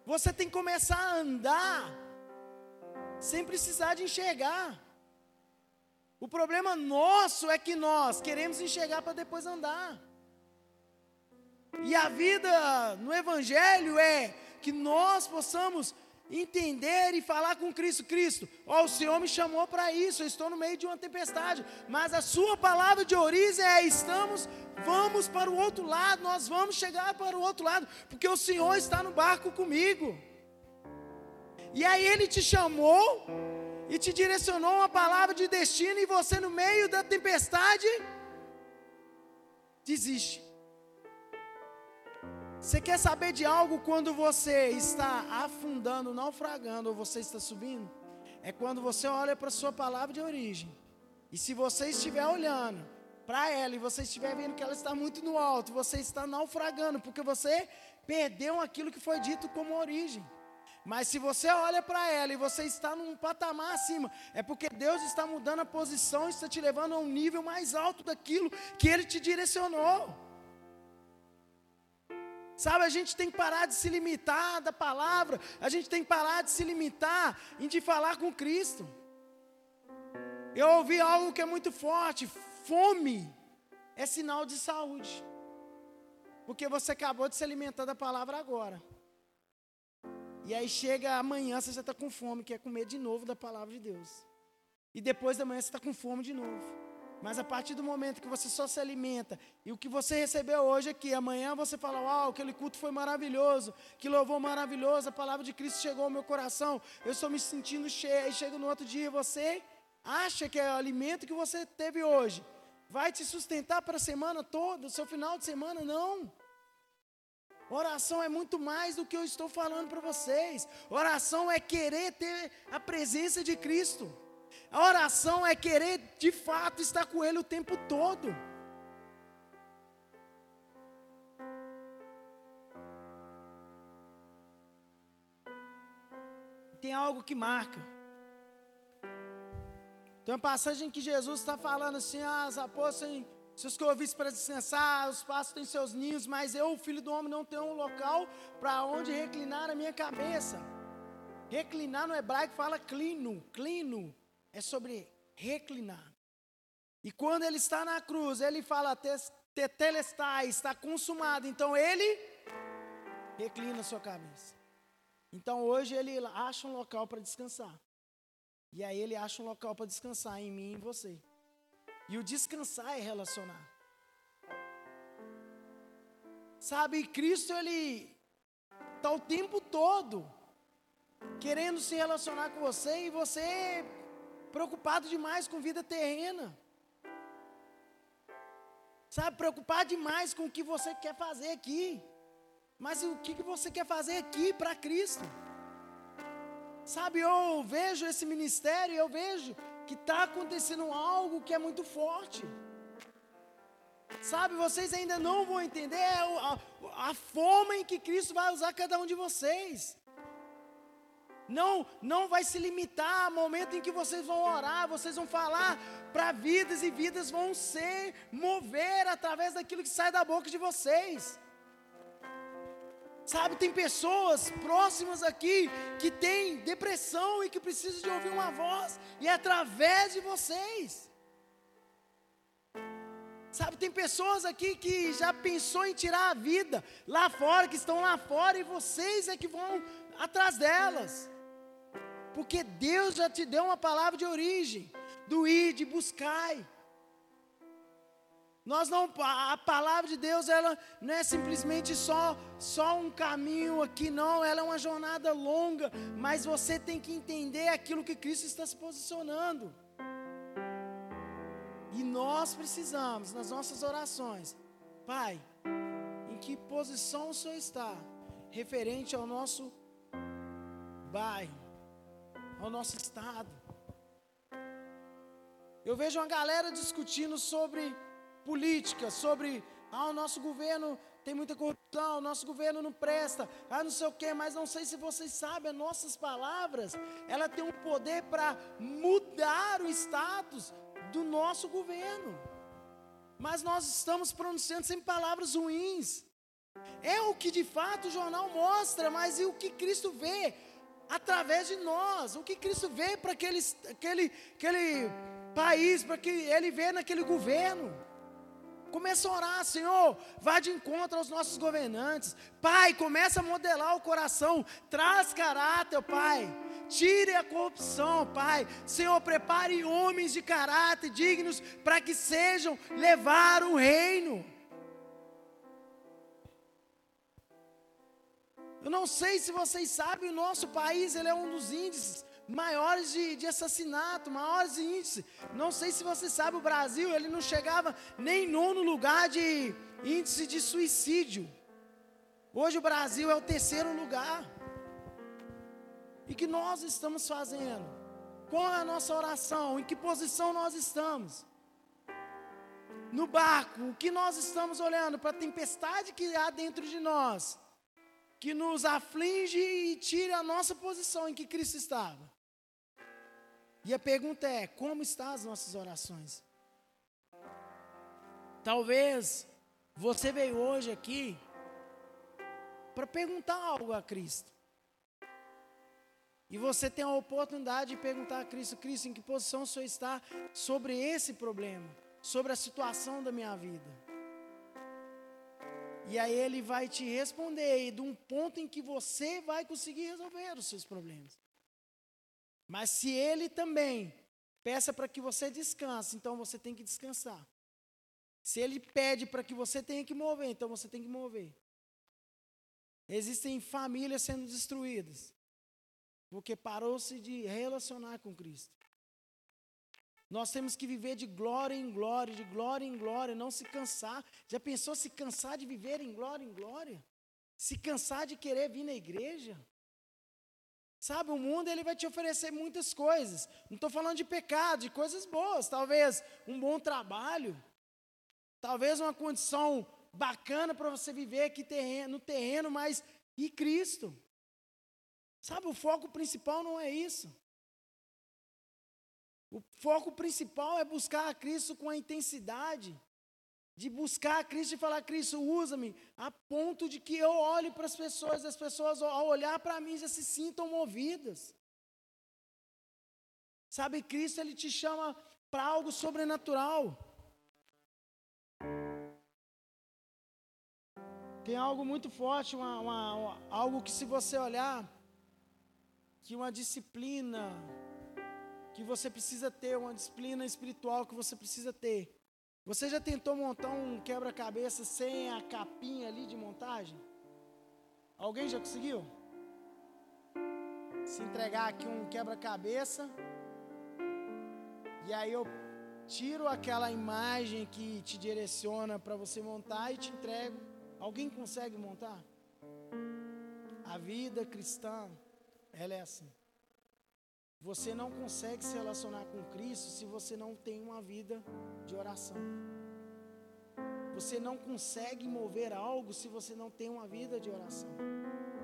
Você tem que começar a andar sem precisar de enxergar. O problema nosso é que nós queremos enxergar para depois andar. E a vida no Evangelho é que nós possamos entender e falar com Cristo. Cristo, ó, o Senhor me chamou para isso, eu estou no meio de uma tempestade, mas a sua palavra de origem é: estamos, vamos para o outro lado, nós vamos chegar para o outro lado, porque o Senhor está no barco comigo. E aí ele te chamou e te direcionou uma palavra de destino, e você no meio da tempestade desiste. Você quer saber de algo quando você está afundando, naufragando ou você está subindo? É quando você olha para a sua palavra de origem. E se você estiver olhando para ela e você estiver vendo que ela está muito no alto, você está naufragando, porque você perdeu aquilo que foi dito como origem. Mas se você olha para ela e você está num patamar acima, é porque Deus está mudando a posição, está te levando a um nível mais alto daquilo que Ele te direcionou. Sabe, a gente tem que parar de se limitar da palavra, a gente tem que parar de se limitar em de falar com Cristo. Eu ouvi algo que é muito forte: fome é sinal de saúde, porque você acabou de se alimentar da palavra agora. E aí chega amanhã, você já está com fome, quer comer de novo da palavra de Deus. E depois da manhã você está com fome de novo. Mas a partir do momento que você só se alimenta e o que você recebeu hoje aqui, amanhã você fala: Uau, aquele culto foi maravilhoso, que louvor maravilhoso, a palavra de Cristo chegou ao meu coração, eu estou me sentindo cheio. E chega no outro dia você acha que é o alimento que você teve hoje vai te sustentar para a semana toda, o seu final de semana, não. Oração é muito mais do que eu estou falando para vocês. Oração é querer ter a presença de Cristo. A oração é querer de fato estar com Ele o tempo todo. Tem algo que marca. Tem uma passagem que Jesus está falando assim: ah, as raposas têm seus corvis para descansar, os passos têm seus ninhos, mas eu, filho do homem, não tenho um local para onde reclinar a minha cabeça. Reclinar no hebraico fala clino, clino é sobre reclinar. E quando ele está na cruz, ele fala, tetelestai, está consumado. Então ele reclina sua cabeça. Então hoje ele acha um local para descansar. E aí ele acha um local para descansar em mim e em você. E o descansar é relacionar. Sabe, Cristo ele está o tempo todo querendo se relacionar com você e você preocupado demais com vida terrena. Sabe, preocupado demais com o que você quer fazer aqui. Mas o que você quer fazer aqui para Cristo? Sabe, eu vejo esse ministério, eu vejo que está acontecendo algo que é muito forte. Sabe, vocês ainda não vão entender a, a, a forma em que Cristo vai usar cada um de vocês. Não, não vai se limitar ao momento em que vocês vão orar, vocês vão falar para vidas e vidas vão ser mover através daquilo que sai da boca de vocês. Sabe, tem pessoas próximas aqui que têm depressão e que precisam de ouvir uma voz, e é através de vocês. Sabe, tem pessoas aqui que já pensou em tirar a vida lá fora, que estão lá fora, e vocês é que vão atrás delas. Porque Deus já te deu uma palavra de origem, do ir, de buscar. Nós não, a palavra de Deus, ela não é simplesmente só, só um caminho aqui, não, ela é uma jornada longa, mas você tem que entender aquilo que Cristo está se posicionando. E nós precisamos, nas nossas orações, Pai, em que posição o Senhor está, referente ao nosso bairro, ao nosso estado. Eu vejo uma galera discutindo sobre política, sobre ah, o nosso governo tem muita corrupção, o nosso governo não presta, ah, não sei o que, mas não sei se vocês sabem, as nossas palavras, ela tem um poder para mudar o status do nosso governo. Mas nós estamos pronunciando sempre palavras ruins. É o que de fato o jornal mostra, mas e o que Cristo vê? Através de nós. O que Cristo vê para aquele, aquele, aquele país, para que Ele vê naquele governo. Começa a orar, Senhor, vá de encontro aos nossos governantes. Pai, começa a modelar o coração, traz caráter, Pai. Tire a corrupção, Pai. Senhor, prepare homens de caráter dignos para que sejam levar o reino. Eu não sei se vocês sabem, o nosso país ele é um dos índices maiores de, de assassinato, maiores índices. Não sei se você sabe, o Brasil ele não chegava nem nono lugar de índice de suicídio. Hoje o Brasil é o terceiro lugar. E que nós estamos fazendo? Qual é a nossa oração? Em que posição nós estamos? No barco, o que nós estamos olhando para a tempestade que há dentro de nós, que nos aflige e tira a nossa posição em que Cristo estava. E a pergunta é: como estão as nossas orações? Talvez você veio hoje aqui para perguntar algo a Cristo. E você tem a oportunidade de perguntar a Cristo: Cristo, em que posição o Senhor está sobre esse problema, sobre a situação da minha vida? E aí ele vai te responder de um ponto em que você vai conseguir resolver os seus problemas. Mas se ele também peça para que você descanse, então você tem que descansar. Se ele pede para que você tenha que mover, então você tem que mover. Existem famílias sendo destruídas porque parou-se de relacionar com Cristo. Nós temos que viver de glória em glória, de glória em glória, não se cansar. Já pensou se cansar de viver em glória em glória? Se cansar de querer vir na igreja? Sabe, o mundo ele vai te oferecer muitas coisas. Não estou falando de pecado, de coisas boas. Talvez um bom trabalho, talvez uma condição bacana para você viver aqui terreno, no terreno, mas e Cristo? Sabe, o foco principal não é isso. O foco principal é buscar a Cristo com a intensidade de buscar a Cristo e falar: Cristo, usa-me, a ponto de que eu olhe para as pessoas, as pessoas, ao olhar para mim, já se sintam movidas. Sabe, Cristo, Ele te chama para algo sobrenatural. Tem algo muito forte, uma, uma, uma, algo que, se você olhar, que uma disciplina que você precisa ter, uma disciplina espiritual que você precisa ter você já tentou montar um quebra-cabeça sem a capinha ali de montagem? Alguém já conseguiu? Se entregar aqui um quebra-cabeça. E aí eu tiro aquela imagem que te direciona para você montar e te entrego. Alguém consegue montar? A vida cristã, ela é assim. Você não consegue se relacionar com Cristo se você não tem uma vida de oração. Você não consegue mover algo se você não tem uma vida de oração.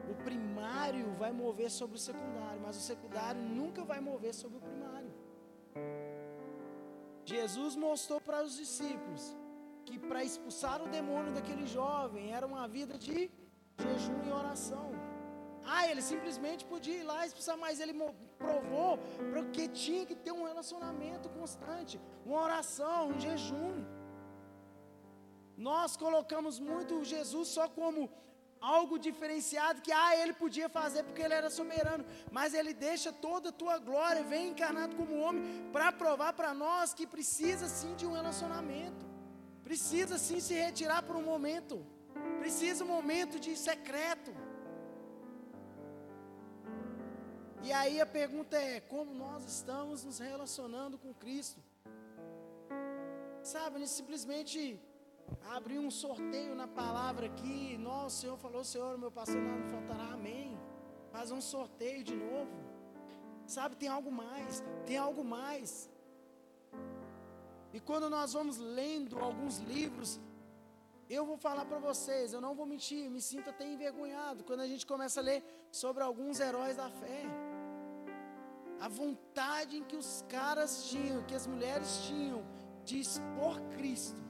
O primário vai mover sobre o secundário, mas o secundário nunca vai mover sobre o primário. Jesus mostrou para os discípulos que para expulsar o demônio daquele jovem era uma vida de jejum e oração. Ah, ele simplesmente podia ir lá expulsar, mas ele provou porque tinha que ter um relacionamento constante, uma oração, um jejum. Nós colocamos muito Jesus só como algo diferenciado que ah, ele podia fazer porque ele era soberano, mas ele deixa toda a tua glória, vem encarnado como homem para provar para nós que precisa sim de um relacionamento. Precisa sim se retirar por um momento. Precisa um momento de secreto. E aí a pergunta é: como nós estamos nos relacionando com Cristo? Sabe, ele simplesmente abriu um sorteio na palavra aqui. Nossa, o Senhor falou, Senhor, meu pastor não faltará, amém. Faz um sorteio de novo. Sabe, tem algo mais, tem algo mais. E quando nós vamos lendo alguns livros, eu vou falar para vocês, eu não vou mentir, me sinto até envergonhado quando a gente começa a ler sobre alguns heróis da fé a vontade que os caras tinham, que as mulheres tinham de expor Cristo.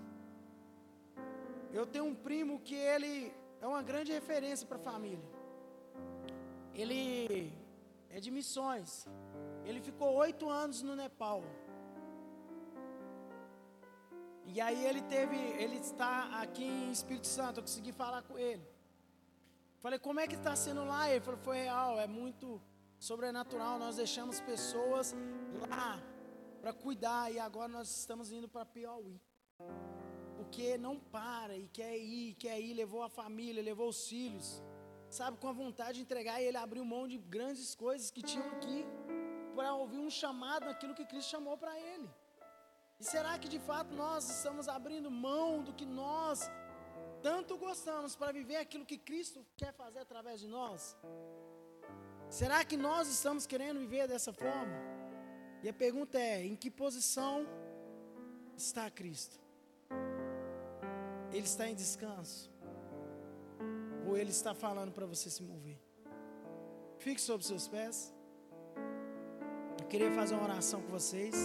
Eu tenho um primo que ele é uma grande referência para a família. Ele é de missões. Ele ficou oito anos no Nepal. E aí ele teve, ele está aqui em Espírito Santo, eu consegui falar com ele. Falei, como é que está sendo lá? Ele falou, foi real, é muito sobrenatural. Nós deixamos pessoas lá para cuidar e agora nós estamos indo para Piauí. Porque não para e quer ir, quer ir, levou a família, levou os filhos, sabe, com a vontade de entregar e ele abriu mão de grandes coisas que tinham aqui para ouvir um chamado naquilo que Cristo chamou para ele. E será que de fato nós estamos abrindo mão do que nós tanto gostamos para viver aquilo que Cristo quer fazer através de nós? Será que nós estamos querendo viver dessa forma? E a pergunta é: em que posição está Cristo? Ele está em descanso? Ou ele está falando para você se mover? Fique sobre seus pés. Eu queria fazer uma oração com vocês.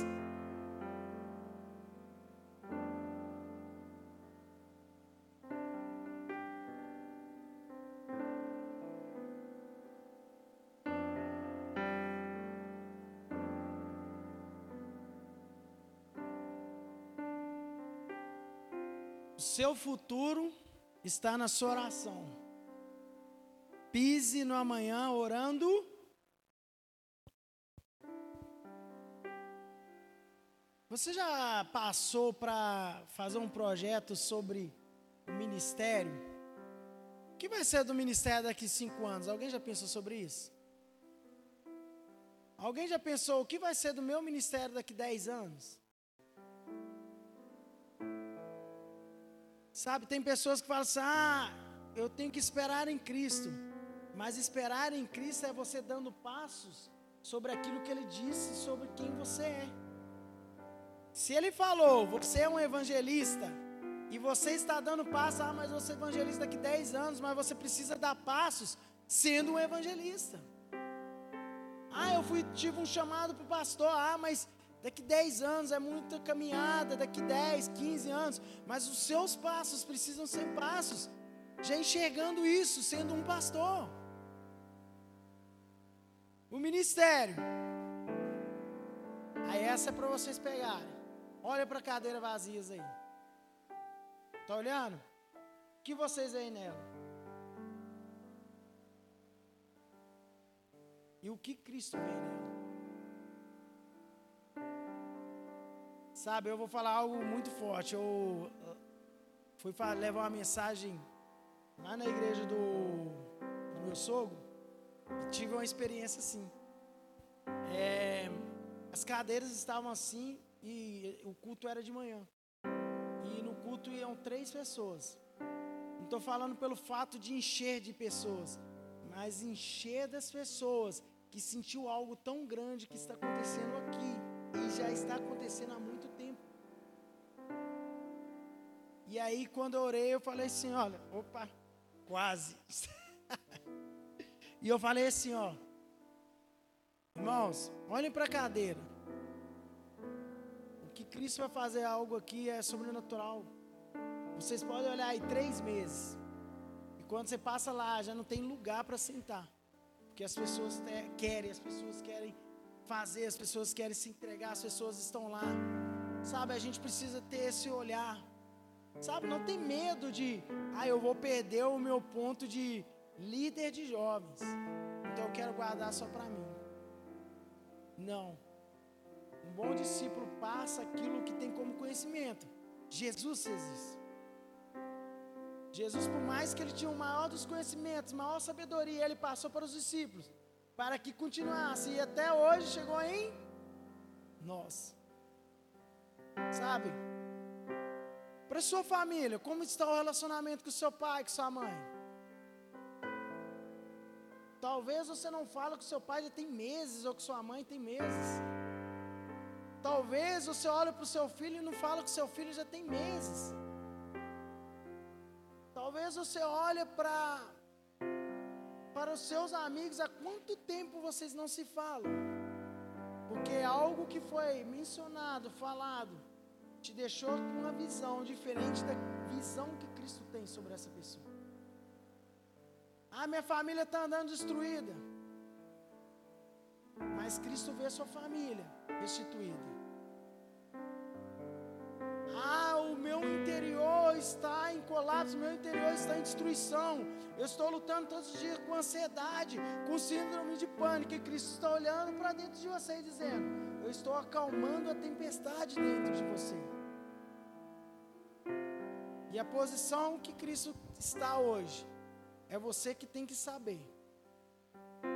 Seu futuro está na sua oração. Pise no amanhã orando. Você já passou para fazer um projeto sobre o ministério? O que vai ser do ministério daqui a cinco anos? Alguém já pensou sobre isso? Alguém já pensou o que vai ser do meu ministério daqui a dez anos? Sabe, tem pessoas que falam assim: ah, eu tenho que esperar em Cristo. Mas esperar em Cristo é você dando passos sobre aquilo que Ele disse, sobre quem você é. Se Ele falou, você é um evangelista, e você está dando passos, ah, mas você é evangelista daqui 10 anos, mas você precisa dar passos sendo um evangelista. Ah, eu fui, tive um chamado para o pastor, ah, mas Daqui 10 anos é muita caminhada, daqui 10, 15 anos, mas os seus passos precisam ser passos, já enxergando isso, sendo um pastor. O ministério. Aí essa é para vocês pegarem. Olha para a cadeira vazias aí. Tá olhando? O que vocês veem nela? E o que Cristo vê nela? Sabe, eu vou falar algo muito forte. Eu uh, fui levar uma mensagem lá na igreja do, do meu sogro e tive uma experiência assim. É, as cadeiras estavam assim e o culto era de manhã. E no culto iam três pessoas. Não estou falando pelo fato de encher de pessoas, mas encher das pessoas que sentiu algo tão grande que está acontecendo aqui e já está acontecendo há e aí, quando eu orei, eu falei assim: olha, opa, quase. e eu falei assim: ó, irmãos, olhem para a cadeira. O que Cristo vai fazer algo aqui é sobrenatural. Vocês podem olhar aí três meses. E quando você passa lá, já não tem lugar para sentar. Porque as pessoas querem, as pessoas querem fazer, as pessoas querem se entregar, as pessoas estão lá. Sabe, a gente precisa ter esse olhar Sabe, não tem medo de, ah, eu vou perder o meu ponto de líder de jovens. Então eu quero guardar só para mim. Não. Um bom discípulo passa aquilo que tem como conhecimento. Jesus fez isso. Jesus, por mais que ele tinha o maior dos conhecimentos, maior sabedoria, ele passou para os discípulos, para que continuasse. E até hoje chegou em nós. Sabe? Para sua família, como está o relacionamento com seu pai, com sua mãe? Talvez você não fale com seu pai já tem meses, ou com sua mãe tem meses. Talvez você olhe para o seu filho e não fala com seu filho já tem meses. Talvez você olhe para para os seus amigos há quanto tempo vocês não se falam? Porque é algo que foi mencionado, falado, te deixou com uma visão diferente da visão que Cristo tem sobre essa pessoa. Ah, minha família está andando destruída. Mas Cristo vê a sua família restituída. Ah, o meu interior está em colapso, meu interior está em destruição. Eu estou lutando todos os dias com ansiedade, com síndrome de pânico. E Cristo está olhando para dentro de você e dizendo: Eu estou acalmando a tempestade dentro de você. E a posição que Cristo está hoje é você que tem que saber,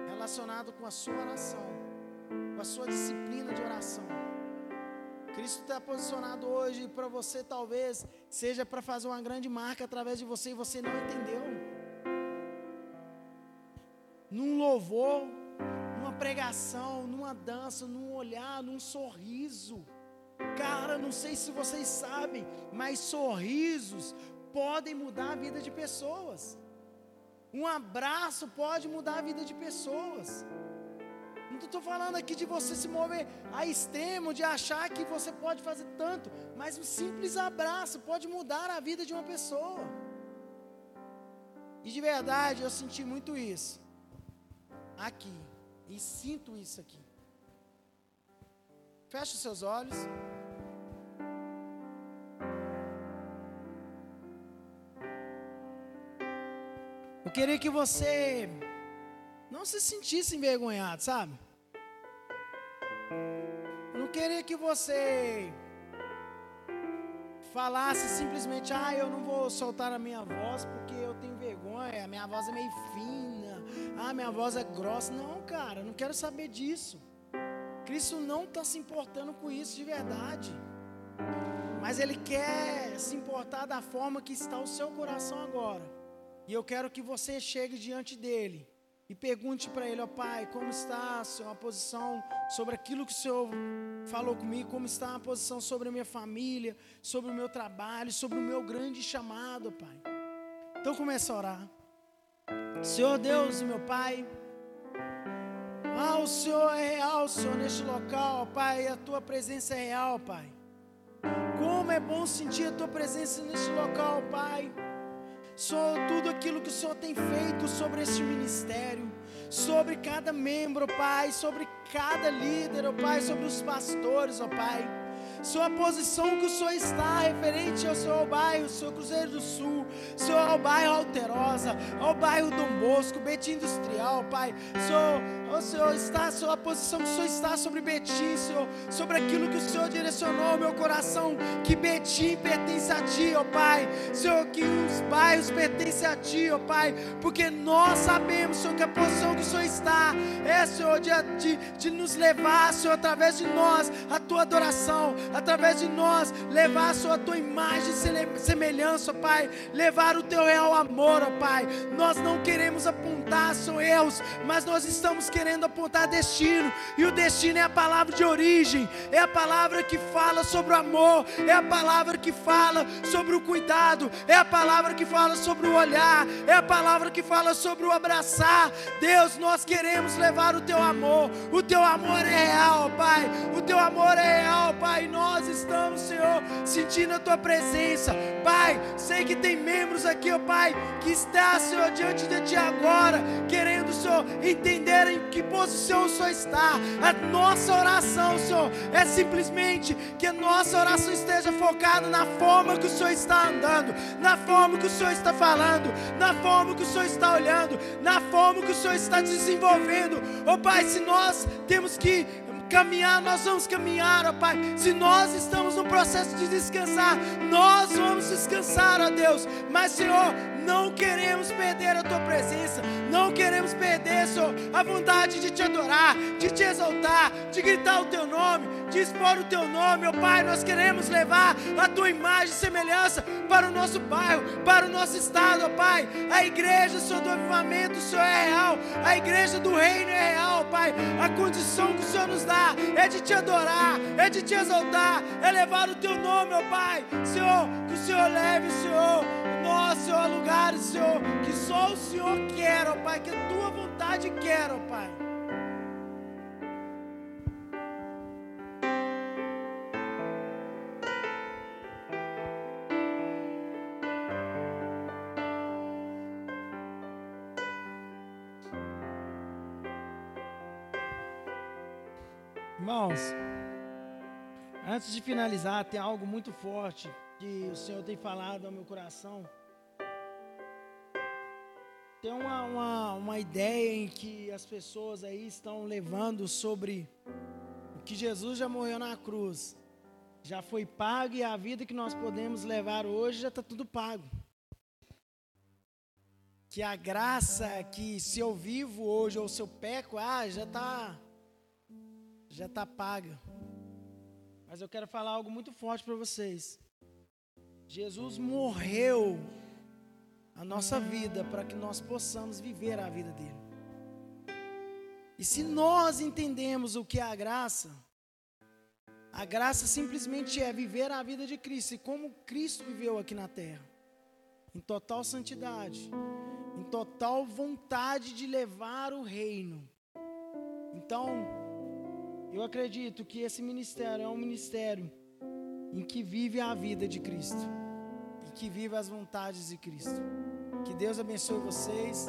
relacionado com a sua oração, com a sua disciplina de oração. Cristo está posicionado hoje para você, talvez seja para fazer uma grande marca através de você e você não entendeu. Num louvor, numa pregação, numa dança, num olhar, num sorriso. Cara, não sei se vocês sabem, mas sorrisos podem mudar a vida de pessoas. Um abraço pode mudar a vida de pessoas. Não estou falando aqui de você se mover a extremo, de achar que você pode fazer tanto, mas um simples abraço pode mudar a vida de uma pessoa. E de verdade eu senti muito isso aqui, e sinto isso aqui. Feche os seus olhos. Eu queria que você não se sentisse envergonhado, sabe? Eu não queria que você falasse simplesmente, ah, eu não vou soltar a minha voz porque eu tenho vergonha, a minha voz é meio fina, ah, minha voz é grossa. Não, cara, eu não quero saber disso. Cristo não está se importando com isso de verdade. Mas Ele quer se importar da forma que está o seu coração agora. E eu quero que você chegue diante dele e pergunte para ele, ó oh, Pai, como está a sua posição sobre aquilo que o Senhor falou comigo, como está a posição sobre a minha família, sobre o meu trabalho, sobre o meu grande chamado, Pai. Então começa a orar. Senhor Deus e meu Pai, ah, o Senhor é real, Senhor, neste local, Pai, a tua presença é real, Pai. Como é bom sentir a tua presença neste local, Pai. Senhor, tudo aquilo que o Senhor tem feito sobre este ministério, sobre cada membro, Pai, sobre cada líder, ó Pai, sobre os pastores, ó Pai. Sua posição que o Senhor está referente ao seu bairro, seu Cruzeiro do Sul, seu ao bairro Alterosa, ao bairro Dom Bosco, Betim Industrial, Pai. Senhor, oh, Senhor, está a posição que o Senhor está sobre Betim, Senhor, sobre aquilo que o Senhor direcionou ao meu coração, que Betim pertence a Ti, ó oh, Pai. Senhor, que os bairros pertencem a Ti, ó oh, Pai, porque nós sabemos, Senhor, que a posição que o Senhor está é, Senhor, de, de, de nos levar, Senhor, através de nós, a Tua adoração, através de nós, levar, Senhor, a Tua imagem e semelhança, ó Pai, levar o Teu real amor, ó Pai. Nós não queremos apontar, Senhor, erros, mas nós estamos querendo apontar destino, e o destino é a palavra de origem, é a palavra que fala sobre o amor, é a palavra que fala sobre o cuidado, é a palavra que fala sobre o olhar, é a palavra que fala sobre o abraçar. Deus, nós queremos levar o Teu amor, o Teu amor é real, Pai, o Teu amor é real, Pai. Nós estamos, Senhor, sentindo a Tua presença, Pai. Sei que tem membros aqui, ó Pai, que está, Senhor, diante de Ti agora, querendo, Senhor, entender em que posição o Senhor está. A nossa oração, Senhor, é simplesmente que a nossa oração esteja focada na forma que o Senhor está andando, na forma que o Senhor está falando, na forma que o Senhor está olhando, na forma que o Senhor está desenvolvendo. Ó Pai, se nós temos que caminhar, nós vamos caminhar, ó Pai. Se nós estamos no processo de descansar, nós vamos descansar, ó Deus. Mas, Senhor, não queremos perder a tua presença, não queremos perder, Senhor, a vontade de te adorar, de te exaltar, de gritar o teu nome, de expor o teu nome, ó Pai. Nós queremos levar a tua imagem e semelhança para o nosso bairro, para o nosso estado, ó Pai. A igreja, Senhor, do avivamento, Senhor é real, a igreja do reino é real, Pai. A condição que o Senhor nos dá é de te adorar, é de te exaltar, é levar o teu nome, ó Pai. Senhor, que o Senhor leve, Senhor, nós, Senhor, lugares, Senhor, que só o Senhor quer, ó Pai, que a tua vontade quer, ó Pai. Irmãos, antes de finalizar, tem algo muito forte que o Senhor tem falado ao meu coração. Tem uma, uma, uma ideia em que as pessoas aí estão levando sobre o que Jesus já morreu na cruz. Já foi pago e a vida que nós podemos levar hoje já está tudo pago. Que a graça que se eu vivo hoje ou se eu peco, ah, já está já está paga. Mas eu quero falar algo muito forte para vocês. Jesus morreu a nossa vida para que nós possamos viver a vida dele. E se nós entendemos o que é a graça, a graça simplesmente é viver a vida de Cristo e como Cristo viveu aqui na terra, em total santidade, em total vontade de levar o reino. Então, eu acredito que esse ministério é um ministério em que vive a vida de Cristo que vive as vontades de Cristo. Que Deus abençoe vocês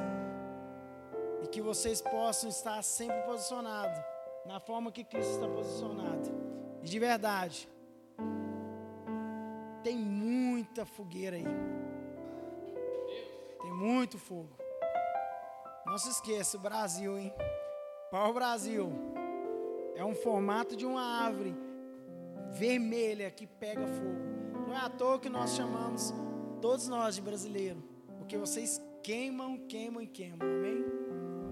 e que vocês possam estar sempre posicionados na forma que Cristo está posicionado. E de verdade, tem muita fogueira aí. Tem muito fogo. Não se esqueça, Brasil, hein? Para o Brasil é um formato de uma árvore vermelha que pega fogo. Não é à toa que nós chamamos todos nós de brasileiro, porque vocês queimam, queimam e queimam. Amém?